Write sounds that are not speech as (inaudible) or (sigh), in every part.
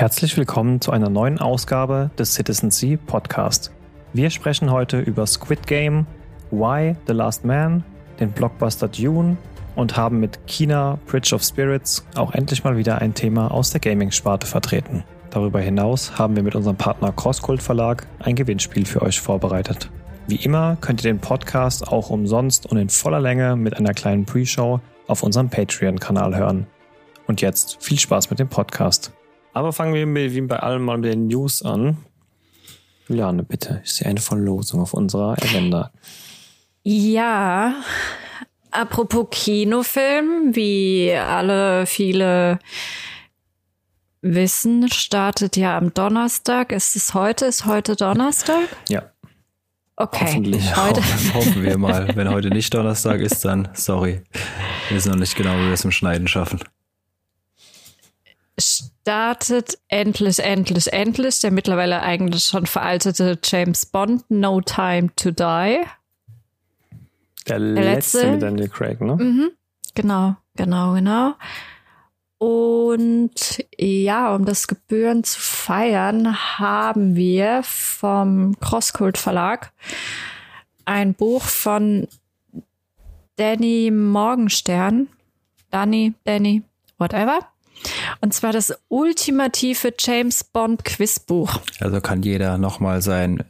Herzlich willkommen zu einer neuen Ausgabe des Citizen Sea Podcast. Wir sprechen heute über Squid Game, Why The Last Man, den Blockbuster Dune und haben mit China Bridge of Spirits auch endlich mal wieder ein Thema aus der Gaming-Sparte vertreten. Darüber hinaus haben wir mit unserem Partner Crosskult Verlag ein Gewinnspiel für euch vorbereitet. Wie immer könnt ihr den Podcast auch umsonst und in voller Länge mit einer kleinen Pre-Show auf unserem Patreon-Kanal hören. Und jetzt viel Spaß mit dem Podcast. Aber fangen wir wie bei allem mal mit den News an. Juliane, bitte, ich sehe eine Verlosung auf unserer Agenda. Ja, apropos Kinofilm, wie alle viele wissen, startet ja am Donnerstag. Ist es heute? Ist heute Donnerstag? Ja. Okay. Hoffentlich. Heute. Hoffen, hoffen wir mal. Wenn heute nicht Donnerstag ist, dann sorry. Wir wissen noch nicht genau, wie wir es im Schneiden schaffen. Startet endlich, endlich, endlich der mittlerweile eigentlich schon veraltete James Bond No Time to Die. Der letzte, letzte. mit Daniel Craig, ne? Mhm. Genau, genau, genau. Und ja, um das Gebühren zu feiern, haben wir vom Crosskult Verlag ein Buch von Danny Morgenstern. Danny, Danny, whatever. Und zwar das ultimative James Bond Quizbuch. Also kann jeder nochmal sein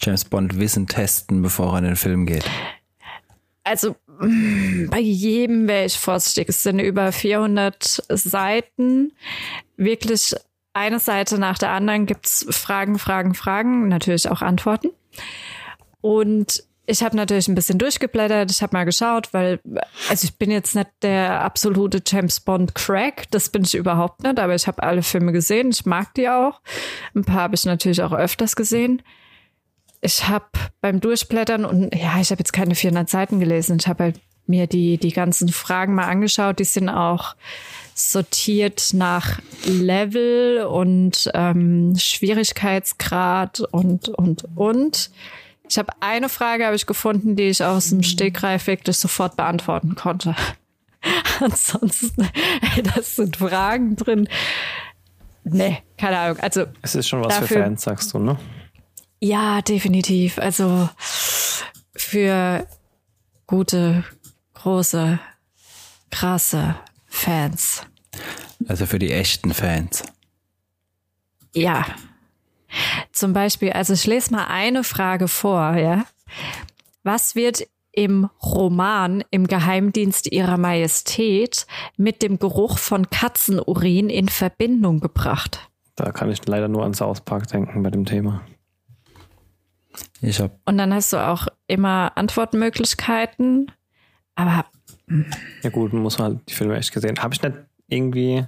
James Bond Wissen testen, bevor er in den Film geht. Also mm, bei jedem wäre ich vorsichtig. Es sind über 400 Seiten. Wirklich eine Seite nach der anderen gibt's Fragen, Fragen, Fragen, natürlich auch Antworten. Und ich habe natürlich ein bisschen durchgeblättert, ich habe mal geschaut, weil, also ich bin jetzt nicht der absolute James Bond Crack, das bin ich überhaupt nicht, aber ich habe alle Filme gesehen, ich mag die auch. Ein paar habe ich natürlich auch öfters gesehen. Ich habe beim Durchblättern und ja, ich habe jetzt keine 400 Seiten gelesen, ich habe halt mir die, die ganzen Fragen mal angeschaut, die sind auch sortiert nach Level und ähm, Schwierigkeitsgrad und, und, und. Ich habe eine Frage habe ich gefunden, die ich aus dem Stegreif wirklich sofort beantworten konnte. (laughs) Ansonsten, ey, das sind Fragen drin. Nee, keine Ahnung. Also Es ist schon was für Dafür- Fans, sagst du, ne? ja, definitiv. Also für gute, große, krasse Fans. Also für die echten Fans. Ja. Zum Beispiel, also ich lese mal eine Frage vor, ja. Was wird im Roman Im Geheimdienst ihrer Majestät mit dem Geruch von Katzenurin in Verbindung gebracht? Da kann ich leider nur an South Park denken bei dem Thema. Ich habe Und dann hast du auch immer Antwortmöglichkeiten. Aber Ja gut, muss man halt die Filme echt gesehen. Habe ich nicht irgendwie,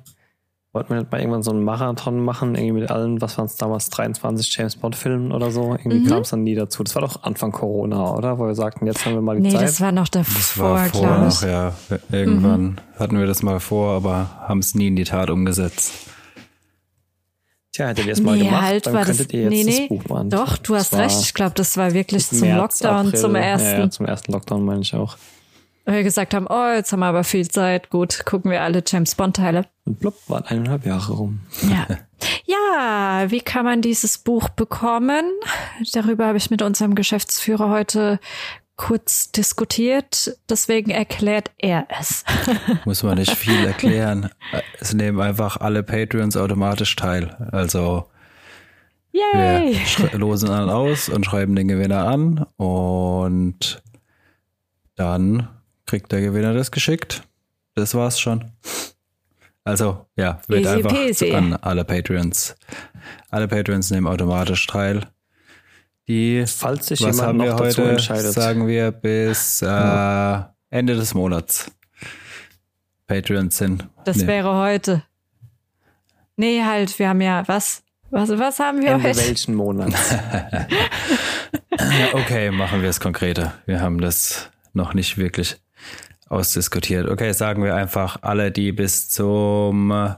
wollten wir nicht mal irgendwann so einen Marathon machen, irgendwie mit allen, was waren es damals, 23 James Bond Filmen oder so? Irgendwie Mhm. kam es dann nie dazu. Das war doch Anfang Corona, oder? Wo wir sagten, jetzt haben wir mal die nee, Zeit. das war noch das davor, war vor glaube ich. noch, ja. Irgendwann hatten wir das mal vor, aber haben es nie in die Tat umgesetzt. Tja, hättet ihr es mal nee, gemacht, halt dann war das. könntet ihr jetzt nee, nee. das Buch beantworten. Doch, du Das hast war recht. Ich glaube, das war wirklich zum März, Lockdown, April. zum ersten. Ja, ja, zum ersten Lockdown meine ich auch. Weil wir gesagt haben, oh, jetzt haben wir aber viel Zeit. Gut, gucken wir alle James Bond-Teile. Und blub, waren eineinhalb Jahre rum. Ja. ja, wie kann man dieses Buch bekommen? Darüber habe ich mit unserem Geschäftsführer heute kurz diskutiert. Deswegen erklärt er es. (laughs) Muss man nicht viel erklären. Es nehmen einfach alle Patreons automatisch teil. Also wir Yay! schre- losen dann aus und schreiben den Gewinner an und dann kriegt der Gewinner das geschickt. Das war's schon. Also, ja, wird Easy einfach peasy. an alle Patreons. Alle Patreons nehmen automatisch teil. Die, Falls sich was jemand haben noch wir dazu heute? entscheidet. Sagen wir bis äh, Ende des Monats. Patreons sind. Das nee, wäre heute. Nee, halt, wir haben ja was? Was, was haben wir Ende heute? welchen Monat? (laughs) (laughs) Okay, machen wir es konkreter. Wir haben das noch nicht wirklich ausdiskutiert. Okay, sagen wir einfach alle, die bis zum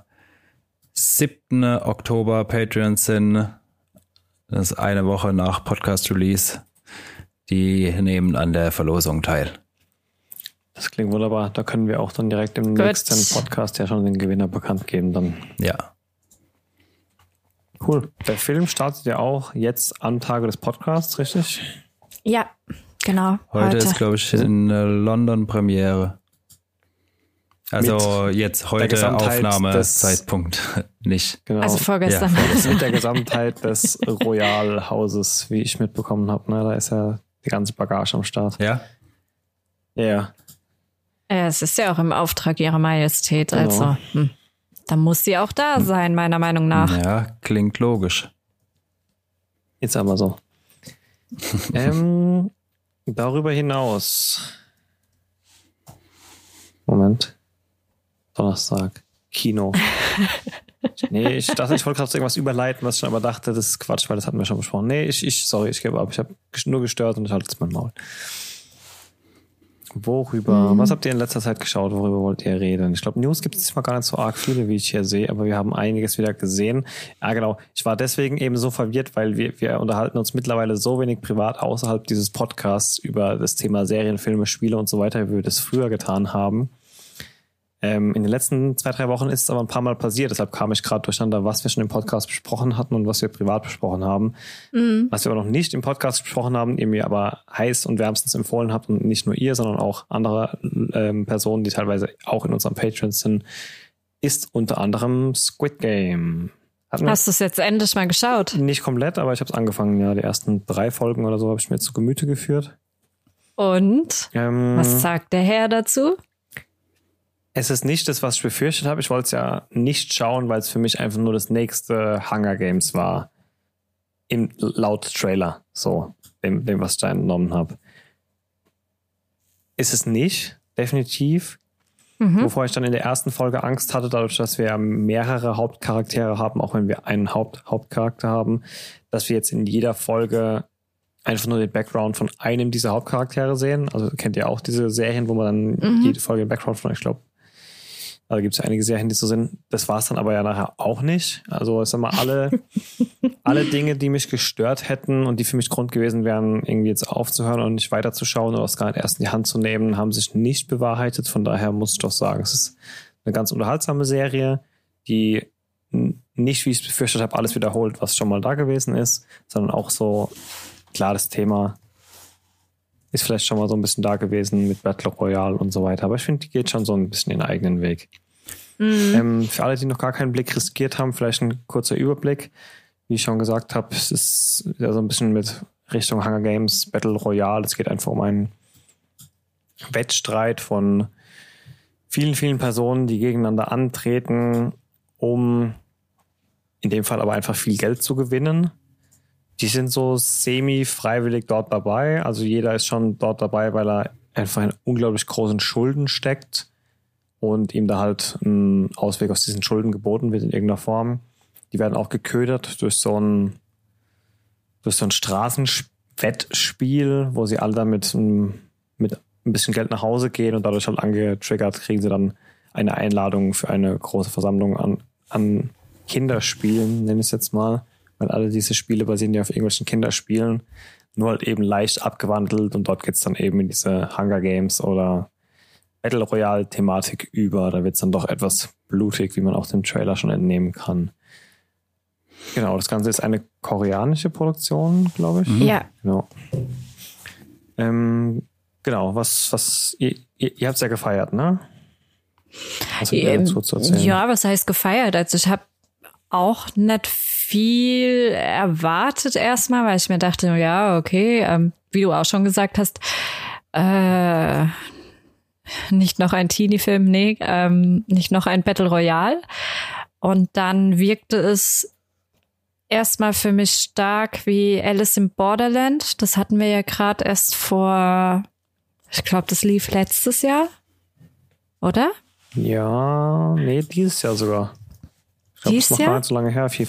7. Oktober Patreons sind, das ist eine Woche nach Podcast Release, die nehmen an der Verlosung teil. Das klingt wunderbar. Da können wir auch dann direkt im Gut. nächsten Podcast ja schon den Gewinner bekannt geben. Dann Ja. Cool. Der Film startet ja auch jetzt am Tage des Podcasts, richtig? Ja, genau. Heute, heute. ist, glaube ich, eine London-Premiere. Also Mit jetzt heute Aufnahmezeitpunkt (laughs) nicht. Genau. Also vorgestern. Ja, vorgestern. Mit der Gesamtheit des Royal Hauses, wie ich mitbekommen habe. Ne? Da ist ja die ganze Bagage am Start. Ja? Ja. Es ist ja auch im Auftrag ihrer Majestät, genau. also hm. da muss sie auch da sein, meiner Meinung nach. Ja, klingt logisch. Jetzt aber so. (laughs) ähm, darüber hinaus. Moment. Donnerstag. Kino. (laughs) nee, ich dachte, ich wollte gerade irgendwas überleiten, was ich schon aber dachte, das ist Quatsch, weil das hatten wir schon besprochen. Nee, ich, ich sorry, ich gebe ab. Ich habe nur gestört und ich halte jetzt mein Maul. Worüber? Mhm. Was habt ihr in letzter Zeit geschaut? Worüber wollt ihr reden? Ich glaube, News gibt es diesmal gar nicht so arg viele, wie ich hier sehe, aber wir haben einiges wieder gesehen. Ja, genau. Ich war deswegen eben so verwirrt, weil wir, wir unterhalten uns mittlerweile so wenig privat außerhalb dieses Podcasts über das Thema Serien, Filme, Spiele und so weiter, wie wir das früher getan haben. Ähm, in den letzten zwei, drei Wochen ist es aber ein paar Mal passiert. Deshalb kam ich gerade durcheinander, was wir schon im Podcast besprochen hatten und was wir privat besprochen haben. Mhm. Was wir aber noch nicht im Podcast besprochen haben, ihr mir aber heiß und wärmstens empfohlen habt und nicht nur ihr, sondern auch andere ähm, Personen, die teilweise auch in unserem Patreon sind, ist unter anderem Squid Game. Hast du es jetzt endlich mal geschaut? Nicht komplett, aber ich habe es angefangen. Ja, die ersten drei Folgen oder so habe ich mir zu Gemüte geführt. Und ähm, was sagt der Herr dazu? Es ist nicht das, was ich befürchtet habe. Ich wollte es ja nicht schauen, weil es für mich einfach nur das nächste Hunger Games war. Im laut Trailer, so, dem, dem was ich da entnommen habe. Ist es nicht, definitiv. Mhm. Wovor ich dann in der ersten Folge Angst hatte, dadurch, dass wir mehrere Hauptcharaktere haben, auch wenn wir einen Haupt Hauptcharakter haben, dass wir jetzt in jeder Folge einfach nur den Background von einem dieser Hauptcharaktere sehen. Also kennt ihr auch diese Serien, wo man dann mhm. jede Folge den Background von, ich glaube, da gibt es ja einige Serien, die so sind. Das war es dann aber ja nachher auch nicht. Also ich sag mal, alle, (laughs) alle Dinge, die mich gestört hätten und die für mich Grund gewesen wären, irgendwie jetzt aufzuhören und nicht weiterzuschauen oder es gar nicht erst in die Hand zu nehmen, haben sich nicht bewahrheitet. Von daher muss ich doch sagen, es ist eine ganz unterhaltsame Serie, die nicht, wie ich es befürchtet habe, alles wiederholt, was schon mal da gewesen ist, sondern auch so klar das Thema ist vielleicht schon mal so ein bisschen da gewesen mit Battle Royale und so weiter. Aber ich finde, die geht schon so ein bisschen den eigenen Weg. Mhm. Ähm, für alle, die noch gar keinen Blick riskiert haben, vielleicht ein kurzer Überblick. Wie ich schon gesagt habe, es ist ja so ein bisschen mit Richtung Hunger Games, Battle Royale. Es geht einfach um einen Wettstreit von vielen, vielen Personen, die gegeneinander antreten, um in dem Fall aber einfach viel Geld zu gewinnen die sind so semi-freiwillig dort dabei. Also jeder ist schon dort dabei, weil er einfach in unglaublich großen Schulden steckt und ihm da halt ein Ausweg aus diesen Schulden geboten wird in irgendeiner Form. Die werden auch geködert durch so ein, durch so ein Straßenwettspiel, wo sie alle damit mit ein bisschen Geld nach Hause gehen und dadurch halt angetriggert kriegen sie dann eine Einladung für eine große Versammlung an, an Kinderspielen, nenne ich es jetzt mal weil alle diese Spiele basieren ja auf irgendwelchen Kinderspielen, nur halt eben leicht abgewandelt und dort geht's dann eben in diese Hunger Games oder Battle Royale Thematik über. Da wird's dann doch etwas blutig, wie man auch dem Trailer schon entnehmen kann. Genau, das Ganze ist eine koreanische Produktion, glaube ich. Mhm. Ja. Genau. Ähm, genau, was, was, ihr, ihr, ihr habt es ja gefeiert, ne? Was ähm, ja, was heißt gefeiert? Also ich habe auch nicht viel erwartet erstmal, weil ich mir dachte, ja, okay, ähm, wie du auch schon gesagt hast, äh, nicht noch ein Teenie-Film, nee, ähm, nicht noch ein Battle Royale. Und dann wirkte es erstmal für mich stark wie Alice in Borderland. Das hatten wir ja gerade erst vor, ich glaube, das lief letztes Jahr, oder? Ja, nee, dieses Jahr sogar. Ich glaube, es ist noch gar nicht so lange her, vier,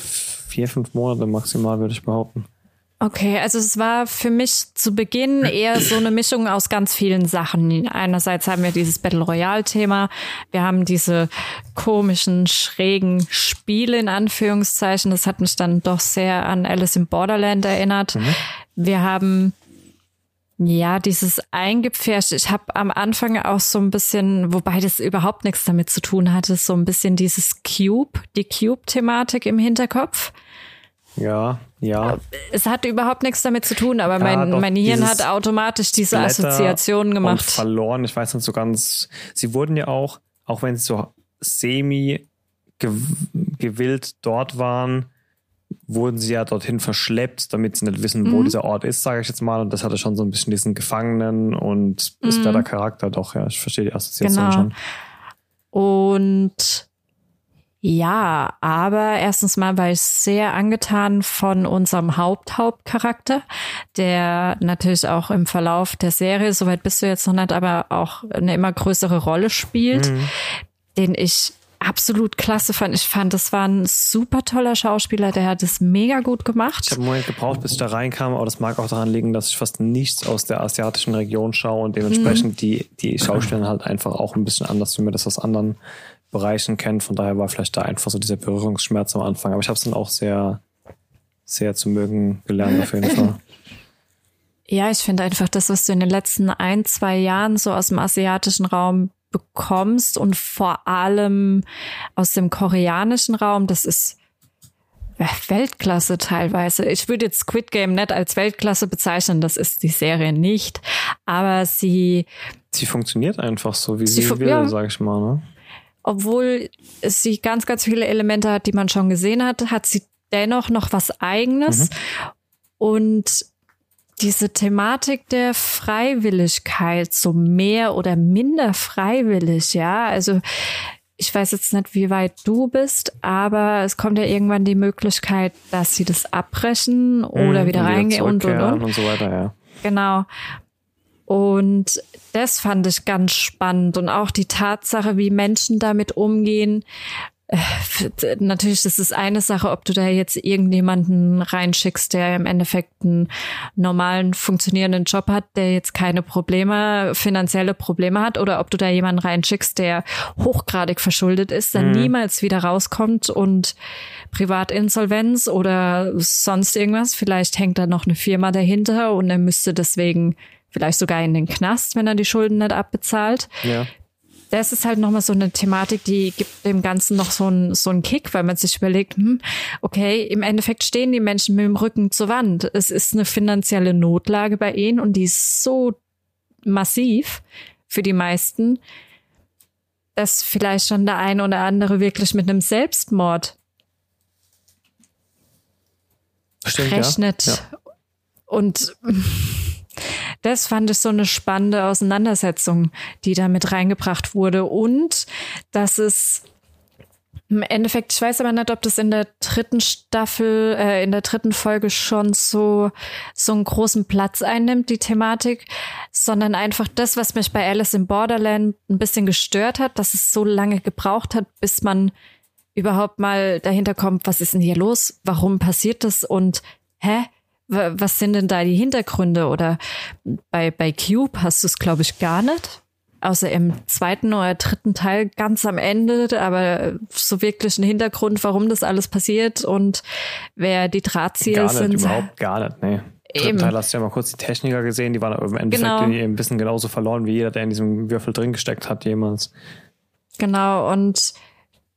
vier, fünf Monate maximal, würde ich behaupten. Okay, also es war für mich zu Beginn eher so eine Mischung aus ganz vielen Sachen. Einerseits haben wir dieses Battle Royale Thema, wir haben diese komischen, schrägen Spiele in Anführungszeichen. Das hat mich dann doch sehr an Alice in Borderland erinnert. Mhm. Wir haben ja, dieses eingepfercht. Ich habe am Anfang auch so ein bisschen, wobei das überhaupt nichts damit zu tun hatte, so ein bisschen dieses Cube, die Cube-Thematik im Hinterkopf. Ja, ja. Es hat überhaupt nichts damit zu tun, aber mein, doch, mein Hirn hat automatisch diese Blätter Assoziationen Und gemacht. verloren. Ich weiß nicht so ganz. Sie wurden ja auch, auch wenn sie so semi gew gewillt dort waren, wurden sie ja dorthin verschleppt, damit sie nicht wissen, wo Mhm. dieser Ort ist, sage ich jetzt mal. Und das hatte schon so ein bisschen diesen Gefangenen und ist Mhm. der Charakter doch, ja. Ich verstehe die Assoziation Genau. schon. Und ja, aber erstens mal war ich sehr angetan von unserem Haupt-Hauptcharakter, der natürlich auch im Verlauf der Serie, soweit bist du jetzt noch nicht, aber auch eine immer größere Rolle spielt, Mhm. den ich absolut klasse fand. Ich fand, das war ein super toller Schauspieler, der hat es mega gut gemacht. Ich habe einen Moment gebraucht, bis ich da reinkam, aber das mag auch daran liegen, dass ich fast nichts aus der asiatischen Region schaue und dementsprechend Mhm. die, die Schauspieler halt einfach auch ein bisschen anders, wie man das aus anderen Bereichen kennt. Von daher war vielleicht da einfach so dieser Berührungsschmerz am Anfang. Aber ich habe es dann auch sehr, sehr zu mögen gelernt auf jeden Fall. (laughs) Ja, ich finde einfach das, was du in den letzten ein, zwei Jahren so aus dem asiatischen Raum bekommst und vor allem aus dem koreanischen Raum, das ist Weltklasse teilweise. Ich würde jetzt Squid Game nicht als Weltklasse bezeichnen, das ist die Serie nicht, aber sie, Sie funktioniert einfach so, wie Sie sie, will, ja. sag ich mal. Ne? obwohl sie ganz, ganz viele Elemente hat, die man schon gesehen hat, hat sie dennoch noch was eigenes und diese Thematik der Freiwilligkeit, so mehr oder minder freiwillig, ja, also ich weiß jetzt nicht, wie weit du bist, aber es kommt ja irgendwann die Möglichkeit, dass sie das abbrechen oder Mhm, wieder reingehen und und und. und so weiter, ja. Genau. Und das fand ich ganz spannend und auch die Tatsache, wie Menschen damit umgehen. Äh, Natürlich, das ist eine Sache, ob du da jetzt irgendjemanden reinschickst, der im Endeffekt einen normalen, funktionierenden Job hat, der jetzt keine Probleme, finanzielle Probleme hat, oder ob du da jemanden reinschickst, der hochgradig verschuldet ist, dann niemals wieder rauskommt und Privatinsolvenz oder sonst irgendwas. Vielleicht hängt da noch eine Firma dahinter und er müsste deswegen vielleicht sogar in den Knast, wenn er die Schulden nicht abbezahlt. ja. Das ist halt nochmal so eine Thematik, die gibt dem Ganzen noch so einen so einen Kick, weil man sich überlegt, hm, okay, im Endeffekt stehen die Menschen mit dem Rücken zur Wand. Es ist eine finanzielle Notlage bei ihnen und die ist so massiv für die meisten, dass vielleicht schon der ein oder andere wirklich mit einem Selbstmord Stimmt, rechnet. Ja. Und das fand ich so eine spannende Auseinandersetzung, die da mit reingebracht wurde. Und dass es im Endeffekt, ich weiß aber nicht, ob das in der dritten Staffel, äh, in der dritten Folge schon so, so einen großen Platz einnimmt, die Thematik, sondern einfach das, was mich bei Alice in Borderland ein bisschen gestört hat, dass es so lange gebraucht hat, bis man überhaupt mal dahinter kommt, was ist denn hier los? Warum passiert das? Und hä? Was sind denn da die Hintergründe? Oder bei, bei Cube hast du es, glaube ich, gar nicht. Außer im zweiten oder dritten Teil ganz am Ende, aber so wirklich ein Hintergrund, warum das alles passiert und wer die Drahtzieher Gar nicht, sind. überhaupt gar nicht, nee. Dritten Eben. Teil hast du ja mal kurz die Techniker gesehen, die waren im Endeffekt Genau. ein bisschen genauso verloren wie jeder, der in diesem Würfel drin gesteckt hat jemals. Genau, und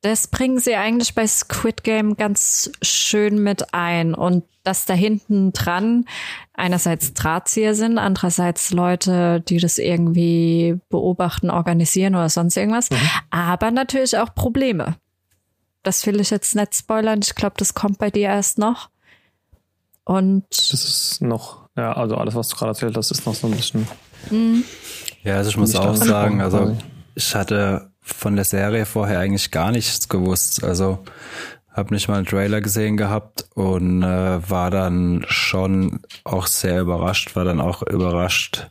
das bringen sie eigentlich bei Squid Game ganz schön mit ein. Und dass da hinten dran einerseits Drahtzieher sind, andererseits Leute, die das irgendwie beobachten, organisieren oder sonst irgendwas, aber natürlich auch Probleme. Das will ich jetzt nicht spoilern. Ich glaube, das kommt bei dir erst noch. Und Das ist noch, ja, also alles, was du gerade erzählt hast, ist noch so ein bisschen. Ja, also ich muss auch sagen, also ich hatte von der Serie vorher eigentlich gar nichts gewusst. Also habe nicht mal einen Trailer gesehen gehabt und äh, war dann schon auch sehr überrascht, war dann auch überrascht,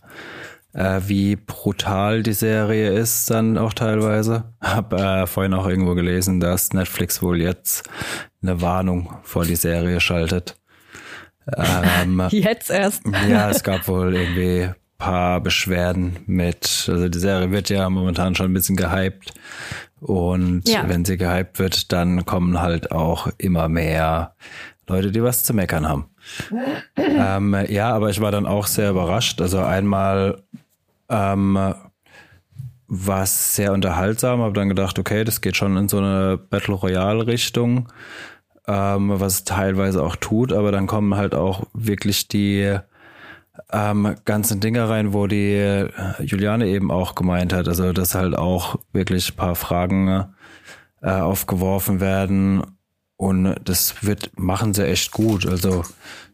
äh, wie brutal die Serie ist dann auch teilweise. Hab äh, vorhin auch irgendwo gelesen, dass Netflix wohl jetzt eine Warnung vor die Serie schaltet. (laughs) Ähm, jetzt erst. ja, es gab wohl irgendwie paar Beschwerden mit, also die Serie wird ja momentan schon ein bisschen gehypt. Und Ja. wenn sie gehypt wird, dann kommen halt auch immer mehr Leute, die was zu meckern haben. (clears throat) ähm, ja, aber ich war dann auch sehr überrascht. Also einmal ähm, war es sehr unterhaltsam, habe dann gedacht, okay, das geht schon in so eine Battle Royale Richtung. ähm, was es teilweise auch tut, aber dann kommen halt auch wirklich die ähm, ganzen Dinge rein, wo die äh, Juliane eben auch gemeint hat. Also dass halt auch wirklich ein paar Fragen äh, aufgeworfen werden und das wird machen sie echt gut. Also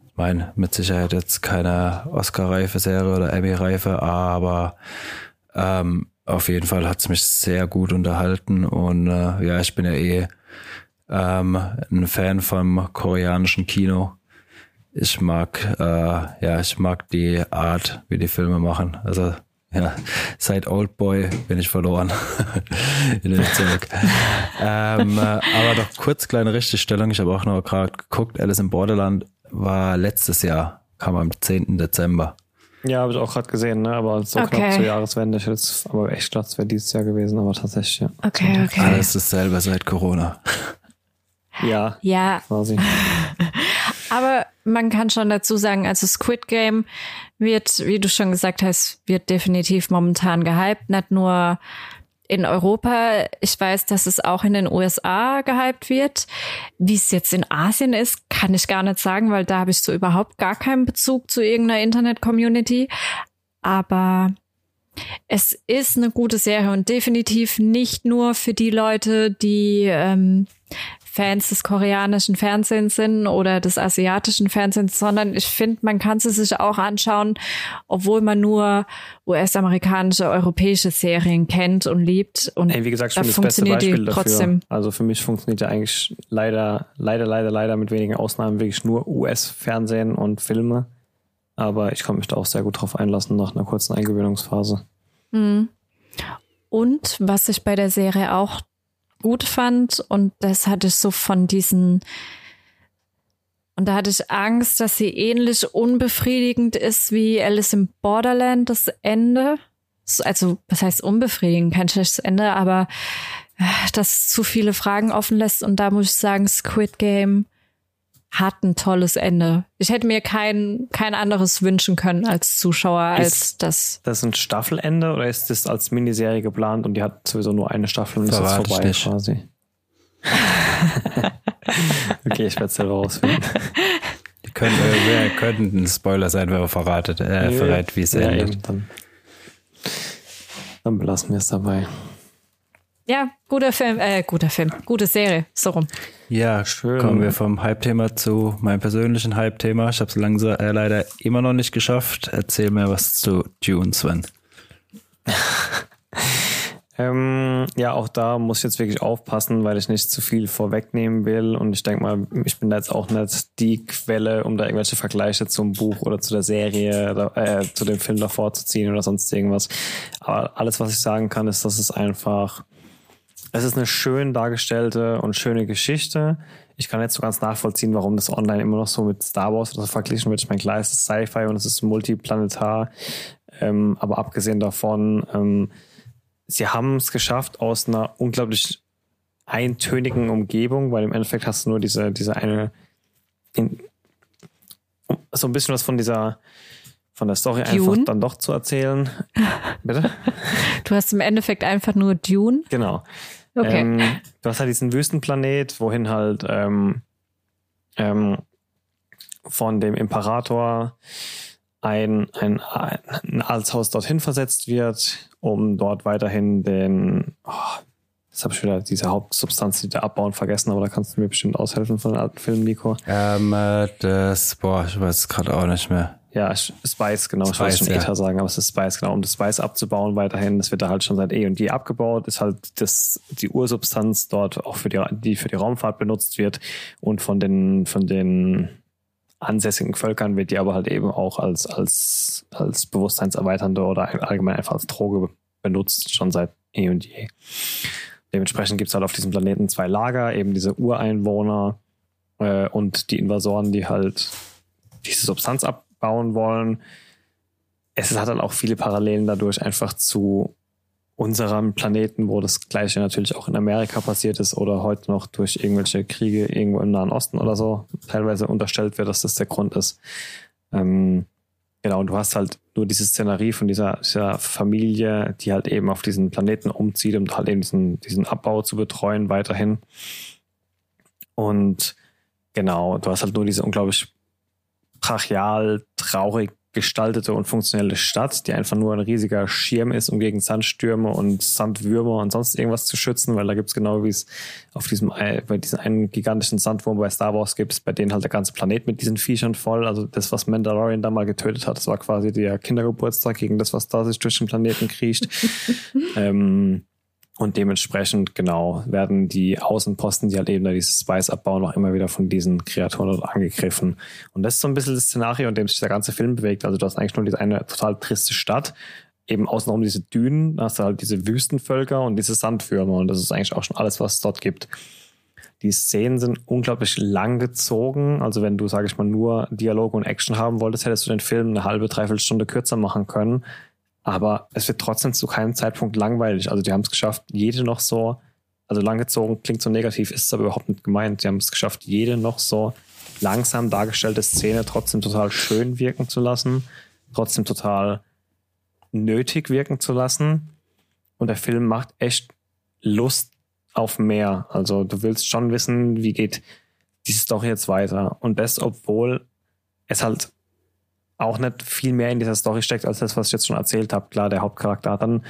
ich meine, mit Sicherheit jetzt keine Oscar-reife Serie oder Emmy-reife, aber ähm, auf jeden Fall hat es mich sehr gut unterhalten und äh, ja, ich bin ja eh ähm, ein Fan vom koreanischen Kino. Ich mag, äh, ja, ich mag die Art, wie die Filme machen. Also ja, seit Oldboy bin ich verloren in dem Zeug. ähm, äh, aber doch kurz kleine Richtigstellung. Ich habe auch noch gerade geguckt. Alice in Borderland war letztes Jahr, kam am 10. Dezember. Ja, habe ich auch gerade gesehen, ne? aber so Okay. knapp zur Jahreswende. Ich hätte es aber echt gedacht, es wäre dieses Jahr gewesen, aber tatsächlich, ja. Okay, okay. Alles dasselbe seit Corona. Ja, Ja, quasi. (laughs) aber man kann schon dazu sagen, also Squid Game wird, wie du schon gesagt hast, wird definitiv momentan gehypt, nicht nur in Europa. Ich weiß, dass es auch in den USA gehypt wird. Wie es jetzt in Asien ist, kann ich gar nicht sagen, weil da habe ich so überhaupt gar keinen Bezug zu irgendeiner Internet-Community. Aber es ist eine gute Serie und definitiv nicht nur für die Leute, die ähm, Fans des koreanischen Fernsehens sind oder des asiatischen Fernsehens, sondern ich finde, man kann sie sich auch anschauen, obwohl man nur US-amerikanische, europäische Serien kennt und liebt. Und Ey, wie gesagt, ich da das beste Beispiel dafür. trotzdem. Also für mich funktioniert ja eigentlich leider, leider, leider, leider mit wenigen Ausnahmen wirklich nur US-Fernsehen und Filme. Aber ich konnte mich da auch sehr gut drauf einlassen nach einer kurzen Eingewöhnungsphase. Und was ich bei der Serie auch gut fand, und das hatte ich so von diesen, und da hatte ich Angst, dass sie ähnlich unbefriedigend ist wie Alice in Borderland, das Ende. Also, was heißt unbefriedigend? Kein schlechtes Ende, aber äh, das zu viele Fragen offen lässt. Und da muss ich sagen, Squid Game hat ein tolles Ende. Ich hätte mir kein, kein anderes wünschen können als Zuschauer, als Ist- das. Das ist ein Staffelende oder ist das als Miniserie geplant und die hat sowieso nur eine Staffel und ist jetzt vorbei nicht. quasi? (laughs) okay, ich werde es selber rausfinden. Die können, äh, wir könnten ein Spoiler sein, wenn wir verratet, äh, verrät, wie es ja, endet. eben, dann, dann belassen wir es dabei. Ja, guter Film, äh, guter Film, gute Serie, so rum. Ja, Schön. kommen wir vom Hype-Thema zu meinem persönlichen Hype-Thema. Ich habe es langsam äh, leider immer noch nicht geschafft. Erzähl mir was zu Dune, Sven. (laughs) Ähm, ja, auch da muss ich jetzt wirklich aufpassen, weil ich nicht zu viel vorwegnehmen will. Und ich denke mal, ich bin da jetzt auch nicht die Quelle, um da irgendwelche Vergleiche zum Buch oder zu der Serie, oder, äh, zu dem Film davor zu ziehen oder sonst irgendwas. Aber alles, was ich sagen kann, ist, dass es einfach, es ist eine schön dargestellte und schöne Geschichte. Ich kann jetzt so ganz nachvollziehen, warum das online immer noch so mit Star Wars oder so verglichen wird. Ich meine, klar, es ist Sci-Fi und es ist multiplanetar. Ähm, aber abgesehen davon, ähm, sie haben es geschafft aus einer unglaublich eintönigen Umgebung, weil im Endeffekt hast du nur diese, diese eine, in, so ein bisschen was von dieser, von der Story einfach Dune? dann doch zu erzählen. Bitte? (laughs) Du hast im Endeffekt einfach nur Dune. Genau. Okay. Ähm, du hast halt diesen Wüstenplanet, wohin halt ähm, ähm, von dem Imperator ein, ein, ein Arzthaus dorthin versetzt wird, um dort weiterhin den, oh, jetzt habe ich wieder diese Hauptsubstanz, die da abbauen, vergessen, aber da kannst du mir bestimmt aushelfen von den alten Filmen, Nico. Ähm, äh, das, boah, ich weiß es gerade auch nicht mehr. Ja, Spice, genau. ich Spice, wollte schon ja. Ether sagen, aber es ist Spice, genau. Um das Spice abzubauen weiterhin, das wird da halt schon seit eh und je abgebaut, ist halt das, die Ursubstanz dort auch für die, die für die Raumfahrt benutzt wird und von den, von den ansässigen Völkern wird die aber halt eben auch als, als, als bewusstseinserweiternde oder allgemein einfach als Droge benutzt, schon seit eh und je. Dementsprechend gibt's halt auf diesem Planeten zwei Lager, eben diese Ureinwohner äh, und die Invasoren, die halt diese Substanz abbauen wollen. Es hat dann auch viele Parallelen dadurch einfach zu unserem Planeten, wo das gleiche natürlich auch in Amerika passiert ist oder heute noch durch irgendwelche Kriege irgendwo im Nahen Osten oder so teilweise unterstellt wird, dass das der Grund ist. Ähm, genau, und du hast halt nur diese Szenerie von dieser, dieser Familie, die halt eben auf diesen Planeten umzieht, um halt eben diesen, diesen Abbau zu betreuen weiterhin. Und Genau, du hast halt nur diese unglaublich brachial, traurig gestaltete und funktionelle Stadt, die einfach nur ein riesiger Schirm ist, um gegen Sandstürme und Sandwürmer und sonst irgendwas zu schützen, weil da gibt's genau wie es auf diesem bei diesem einen gigantischen Sandwurm bei Star Wars gibt, bei denen halt der ganze Planet mit diesen Viechern voll. Also das, was Mandalorian da mal getötet hat, das war quasi der Kindergeburtstag gegen das, was da sich durch den Planeten kriecht. (laughs) ähm, und dementsprechend, genau, werden die Außenposten, die halt eben da dieses Spice abbauen, auch immer wieder von diesen Kreaturen dort angegriffen. Und das ist so ein bisschen das Szenario, in dem sich der ganze Film bewegt. Also du hast eigentlich nur diese eine total triste Stadt, eben außenrum diese Dünen, hast du halt diese Wüstenvölker und diese Sandwürmer. Und das ist eigentlich auch schon alles, was es dort gibt. Die Szenen sind unglaublich lang gezogen. Also wenn du, sage ich mal, nur Dialoge und Action haben wolltest, hättest du den Film eine halbe, dreiviertel Stunde kürzer machen können aber es wird trotzdem zu keinem Zeitpunkt langweilig. Also die haben es geschafft, jede noch so, also langgezogen klingt so negativ, ist es aber überhaupt nicht gemeint. Die haben es geschafft, jede noch so langsam dargestellte Szene trotzdem total schön wirken zu lassen, trotzdem total nötig wirken zu lassen. Und der Film macht echt Lust auf mehr. Also du willst schon wissen, wie geht diese Story jetzt weiter. Und das, obwohl es halt auch nicht viel mehr in dieser Story steckt, als das, was ich jetzt schon erzählt habe. Klar, der Hauptcharakter hat dann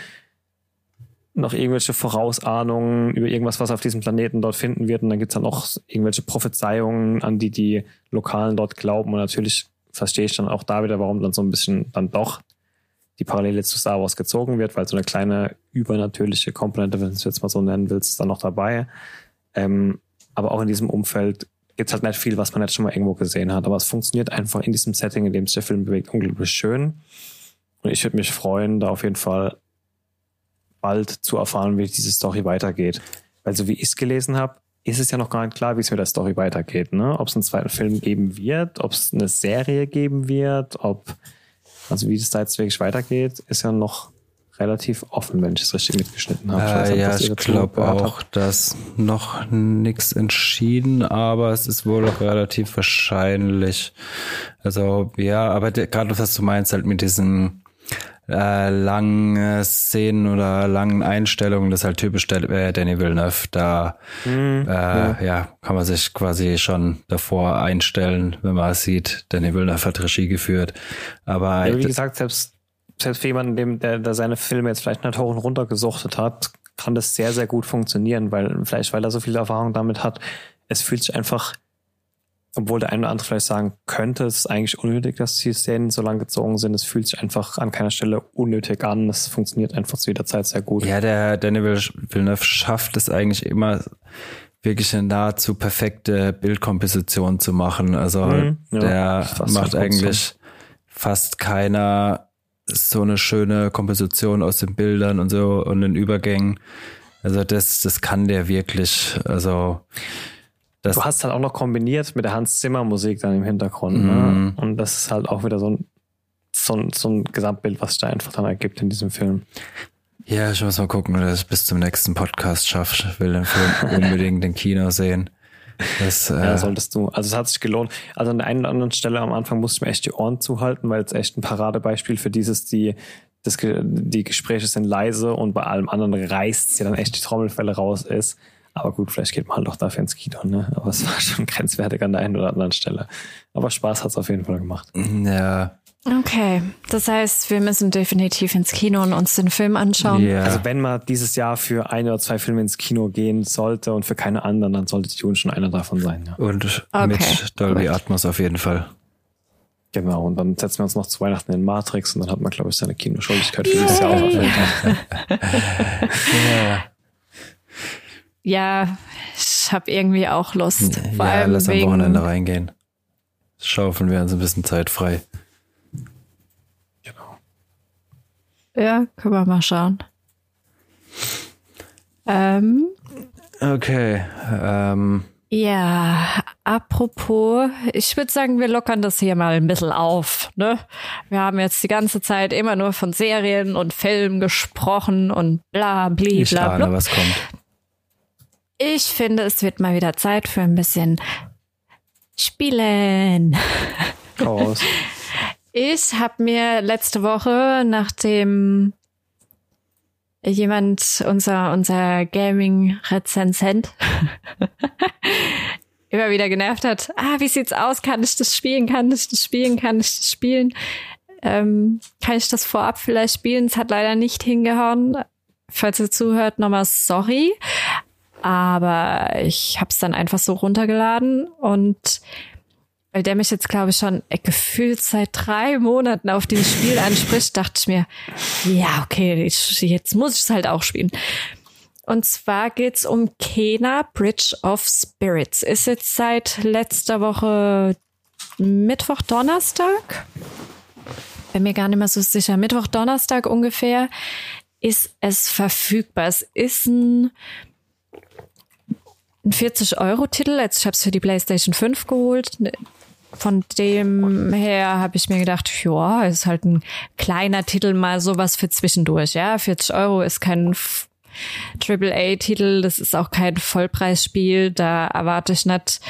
noch irgendwelche Vorausahnungen über irgendwas, was auf diesem Planeten dort finden wird. Und dann gibt's dann noch irgendwelche Prophezeiungen, an die die Lokalen dort glauben. Und natürlich verstehe ich dann auch da wieder, warum dann so ein bisschen dann doch die Parallele zu Star Wars gezogen wird, weil so eine kleine übernatürliche Komponente, wenn du es jetzt mal so nennen willst, ist dann noch dabei. Ähm, aber auch in diesem Umfeld gibt halt nicht viel, was man jetzt schon mal irgendwo gesehen hat. Aber es funktioniert einfach in diesem Setting, in dem sich der Film bewegt, unglaublich schön. Und ich würde mich freuen, da auf jeden Fall bald zu erfahren, wie diese Story weitergeht. Weil so wie ich es gelesen habe, ist es ja noch gar nicht klar, wie es mit der Story weitergeht. Ne? Ob es einen zweiten Film geben wird, ob es eine Serie geben wird, ob, also wie es da jetzt wirklich weitergeht, ist ja noch relativ offen, wenn ich es richtig mitgeschnitten habe. Ich äh, ja, ich glaube auch, dass noch nichts entschieden, aber es ist wohl auch relativ wahrscheinlich. Also ja, aber gerade was du meinst halt mit diesen äh, langen Szenen oder langen Einstellungen, das ist halt typisch äh, Danny Villeneuve. Da mhm, äh, ja. ja. kann man sich quasi schon davor einstellen, wenn man sieht, Danny Villeneuve hat Regie geführt. Aber ja, wie gesagt, selbst selbst für jemanden, dem, der, der seine Filme jetzt vielleicht nicht hoch und runter gesuchtet hat, kann das sehr, sehr gut funktionieren, weil vielleicht, weil er so viel Erfahrung damit hat, es fühlt sich einfach, obwohl der eine oder andere vielleicht sagen könnte, es ist eigentlich unnötig, dass die Szenen so lang gezogen sind, es fühlt sich einfach an keiner Stelle unnötig an, es funktioniert einfach zu jeder Zeit sehr gut. Ja, der Daniel Villeneuve schafft es eigentlich immer, wirklich eine nahezu perfekte Bildkomposition zu machen. Also mhm, ja, der macht eigentlich fast keiner so eine schöne Komposition aus den Bildern und so und den Übergängen. Also das, das kann der wirklich. Also das du hast halt auch noch kombiniert mit der Hans Zimmer Musik dann im Hintergrund. Ne? Mhm. Ne? Und das ist halt auch wieder so ein, so ein, so ein Gesamtbild, was sich da einfach dann ergibt in diesem Film. Ja, ich muss mal gucken, dass ich bis zum nächsten Podcast schaffe. Ich will den Film (laughs) unbedingt im Kino sehen. Das, äh ja, solltest du. Also es hat sich gelohnt. Also an der einen oder anderen Stelle am Anfang musste ich mir echt die Ohren zuhalten, weil es echt ein Paradebeispiel für dieses, die, das, die Gespräche sind leise und bei allem anderen reißt sie dann echt die Trommelfälle raus ist. Aber gut, vielleicht geht man halt doch dafür ins Kino, ne? Aber es war schon (laughs) grenzwertig an der einen oder anderen Stelle. Aber Spaß hat es auf jeden Fall gemacht. Ja, Okay, das heißt, wir müssen definitiv ins Kino und uns den Film anschauen. Yeah. Also wenn man dieses Jahr für ein oder zwei Filme ins Kino gehen sollte und für keine anderen, dann sollte Dune schon einer davon sein. Ja. Und okay. mit Dolby Correct. Atmos auf jeden Fall. Genau, und dann setzen wir uns noch zu Weihnachten in Matrix und dann hat man, glaube ich, seine Kinoschuldigkeit für dieses Jahr auch erfüllt. ja. ja, ich habe irgendwie auch Lust. Ja, lass am Wochenende reingehen. Schaufeln wir uns ein bisschen Zeit frei. Ja, können wir mal schauen. Ähm, okay. Ähm. Ja, apropos, ich würde sagen, wir lockern das hier mal ein bisschen auf. Ne? Wir haben jetzt die ganze Zeit immer nur von Serien und Filmen gesprochen und bla bli ich bla bla. was kommt. Ich finde, es wird mal wieder Zeit für ein bisschen Spielen. Raus. (laughs) Ich habe mir letzte Woche, nachdem jemand, unser, unser Gaming-Rezensent, (laughs) immer wieder genervt hat. Ah, wie sieht's aus? Kann ich das spielen? Kann ich das spielen? Kann ich das spielen? Ähm, kann ich das vorab vielleicht spielen? Es hat leider nicht hingehauen. Falls ihr zuhört, nochmal sorry. Aber ich habe es dann einfach so runtergeladen und weil der mich jetzt, glaube ich, schon gefühlt seit drei Monaten auf dieses Spiel anspricht, dachte ich mir, ja, okay, jetzt muss ich es halt auch spielen. Und zwar geht's um Kena Bridge of Spirits. Ist jetzt seit letzter Woche Mittwoch, Donnerstag. Bin mir gar nicht mehr so sicher. Mittwoch, Donnerstag ungefähr ist es verfügbar. Es ist ein, ein 40-Euro-Titel. Jetzt, ich habe es für die PlayStation 5 geholt. Von dem her habe ich mir gedacht, ja, ist halt ein kleiner Titel, mal sowas für zwischendurch. Ja, 40 Euro ist kein AAA-Titel, das ist auch kein Vollpreisspiel. Da erwarte ich nicht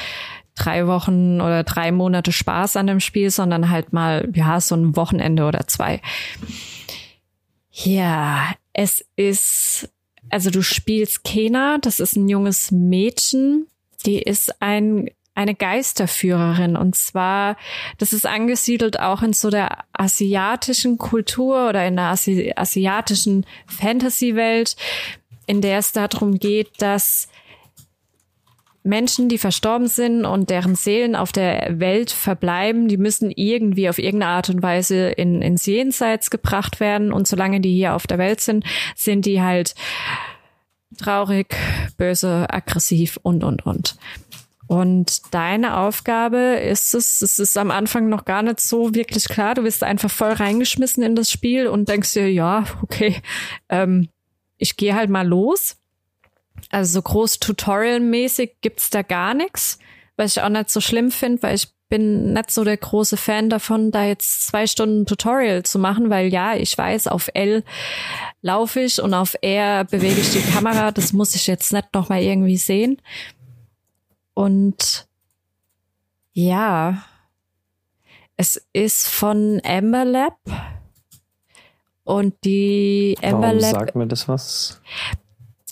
drei Wochen oder drei Monate Spaß an dem Spiel, sondern halt mal, ja, so ein Wochenende oder zwei. Ja, es ist, also du spielst Kena, das ist ein junges Mädchen, die ist ein eine Geisterführerin. Und zwar, das ist angesiedelt auch in so der asiatischen Kultur oder in der Asi asiatischen Fantasy-Welt, in der es darum geht, dass Menschen, die verstorben sind und deren Seelen auf der Welt verbleiben, die müssen irgendwie auf irgendeine Art und Weise in, ins Jenseits gebracht werden. Und solange die hier auf der Welt sind, sind die halt traurig, böse, aggressiv und, und, und. Und deine Aufgabe ist es, es ist am Anfang noch gar nicht so wirklich klar, du wirst einfach voll reingeschmissen in das Spiel und denkst dir, ja, okay, ähm, ich gehe halt mal los. Also so groß Tutorial-mäßig gibt's da gar nichts, was ich auch nicht so schlimm finde, weil ich bin nicht so der große Fan davon, da jetzt zwei Stunden Tutorial zu machen, weil ja, ich weiß, auf L laufe ich und auf R bewege ich die Kamera. Das muss ich jetzt nicht noch mal irgendwie sehen. Und ja, es ist von Amber Lab. Und die Amber Warum sagt mir das was?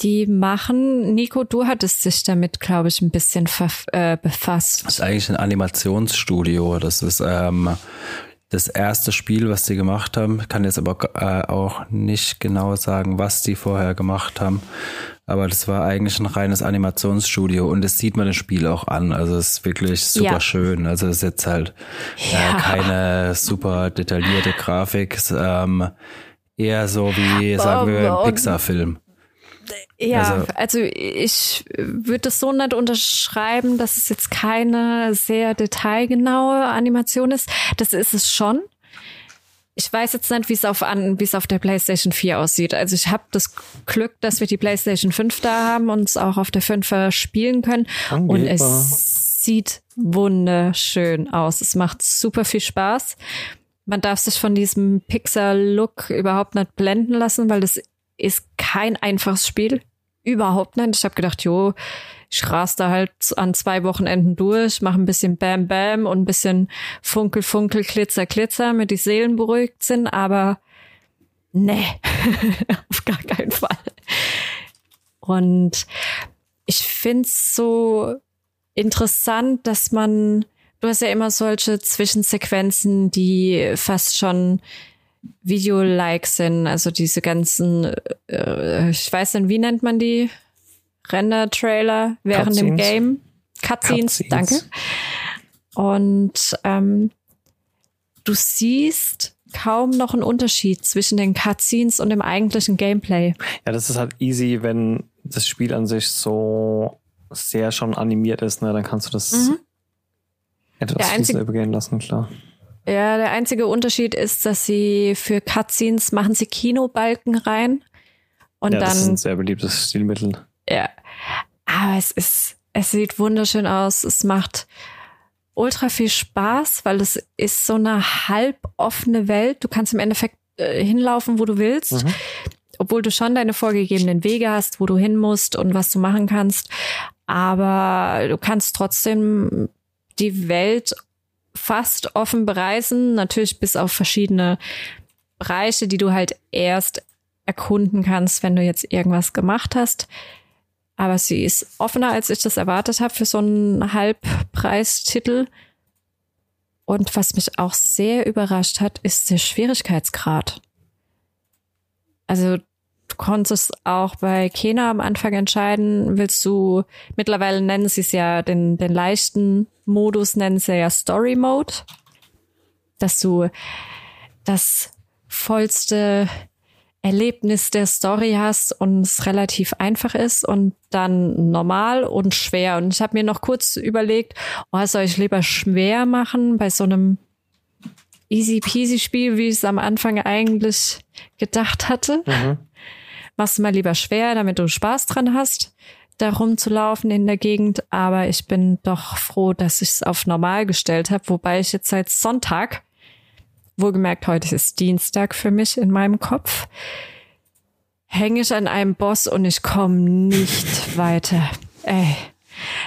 Die machen, Nico, du hattest dich damit, glaube ich, ein bisschen äh, befasst. Das ist eigentlich ein Animationsstudio. Das ist ähm, das erste Spiel, was die gemacht haben. Ich kann jetzt aber äh, auch nicht genau sagen, was die vorher gemacht haben. Aber das war eigentlich ein reines Animationsstudio und das sieht man das Spiel auch an. Also es ist wirklich super ja. schön. Also es ist jetzt halt äh, ja. äh, keine super detaillierte Grafik. Ähm, eher so wie, sagen wir, ein Pixar-Film. Ja, also, also ich würde es so nicht unterschreiben, dass es jetzt keine sehr detailgenaue Animation ist. Das ist es schon. Ich weiß jetzt nicht, wie es auf an, wie es auf der PlayStation 4 aussieht. Also ich habe das Glück, dass wir die PlayStation 5 da haben und es auch auf der 5 spielen können. Angeber. Und es sieht wunderschön aus. Es macht super viel Spaß. Man darf sich von diesem Pixar-Look überhaupt nicht blenden lassen, weil das ist kein einfaches Spiel. Überhaupt nicht. Ich habe gedacht, jo, ich ras da halt an zwei Wochenenden durch, mache ein bisschen Bam Bam und ein bisschen Funkel, Funkel, Glitzer, Glitzer, mit die Seelen beruhigt sind, aber nee, (laughs) auf gar keinen Fall. Und ich find's so interessant, dass man, du hast ja immer solche Zwischensequenzen, die fast schon Video-like sind, also diese ganzen, äh, ich weiß nicht, wie nennt man die? Render-Trailer während Cutscenes. dem Game. Cutscenes, Cutscenes, danke. Und ähm, du siehst kaum noch einen Unterschied zwischen den Cutscenes und dem eigentlichen Gameplay. Ja, das ist halt easy, wenn das Spiel an sich so sehr schon animiert ist, ne, dann kannst du das mhm. etwas fließender übergehen lassen, klar. Ja, der einzige Unterschied ist, dass sie für Cutscenes machen sie Kinobalken rein und ja, dann. Das ist ein sehr beliebtes Stilmittel. Ja. Aber es ist, es sieht wunderschön aus. Es macht ultra viel Spaß, weil es ist so eine halb offene Welt. Du kannst im Endeffekt äh, hinlaufen, wo du willst. Mhm. Obwohl du schon deine vorgegebenen Wege hast, wo du hin musst und was du machen kannst. Aber du kannst trotzdem die Welt fast offen bereisen, natürlich bis auf verschiedene Bereiche, die du halt erst erkunden kannst, wenn du jetzt irgendwas gemacht hast. Aber sie ist offener, als ich das erwartet habe für so einen Halbpreistitel. Und was mich auch sehr überrascht hat, ist der Schwierigkeitsgrad. Also du konntest auch bei Kena am Anfang entscheiden, willst du, mittlerweile nennen sie es ja den, den leichten Modus, nennen sie ja Story Mode, dass du das vollste Erlebnis der Story hast und es relativ einfach ist und dann normal und schwer. Und ich habe mir noch kurz überlegt, oh, soll ich lieber schwer machen bei so einem easy peasy Spiel, wie ich es am Anfang eigentlich gedacht hatte. Mhm. Machst du mal lieber schwer, damit du Spaß dran hast, da rumzulaufen in der Gegend. Aber ich bin doch froh, dass ich es auf normal gestellt habe, wobei ich jetzt seit Sonntag wohlgemerkt, heute ist Dienstag für mich in meinem Kopf, hänge ich an einem Boss und ich komme nicht (laughs) weiter. Ey,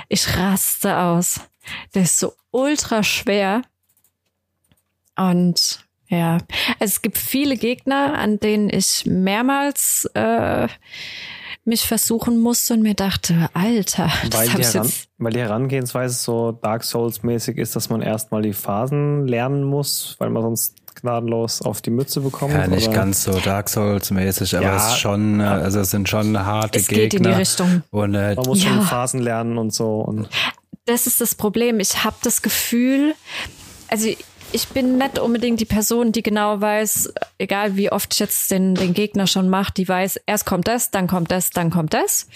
ich raste aus. Der ist so ultra schwer. Und ja, es gibt viele Gegner, an denen ich mehrmals äh, mich versuchen musste und mir dachte, Alter, (laughs) weil die, heran, weil die Herangehensweise so Dark Souls mäßig ist, dass man erstmal die Phasen lernen muss, weil man sonst gnadenlos auf die Mütze bekommt. Ja, nicht oder? ganz so Dark Souls mäßig, aber ja, es ist schon, äh, also es sind schon harte es Gegner. Geht in die Richtung. Und, äh, man muss ja. schon Phasen lernen und so. Und das ist das Problem. Ich habe das Gefühl, also ich bin nicht unbedingt die Person, die genau weiß, egal wie oft ich jetzt den, den Gegner schon mache, die weiß, erst kommt das, dann kommt das, dann kommt das.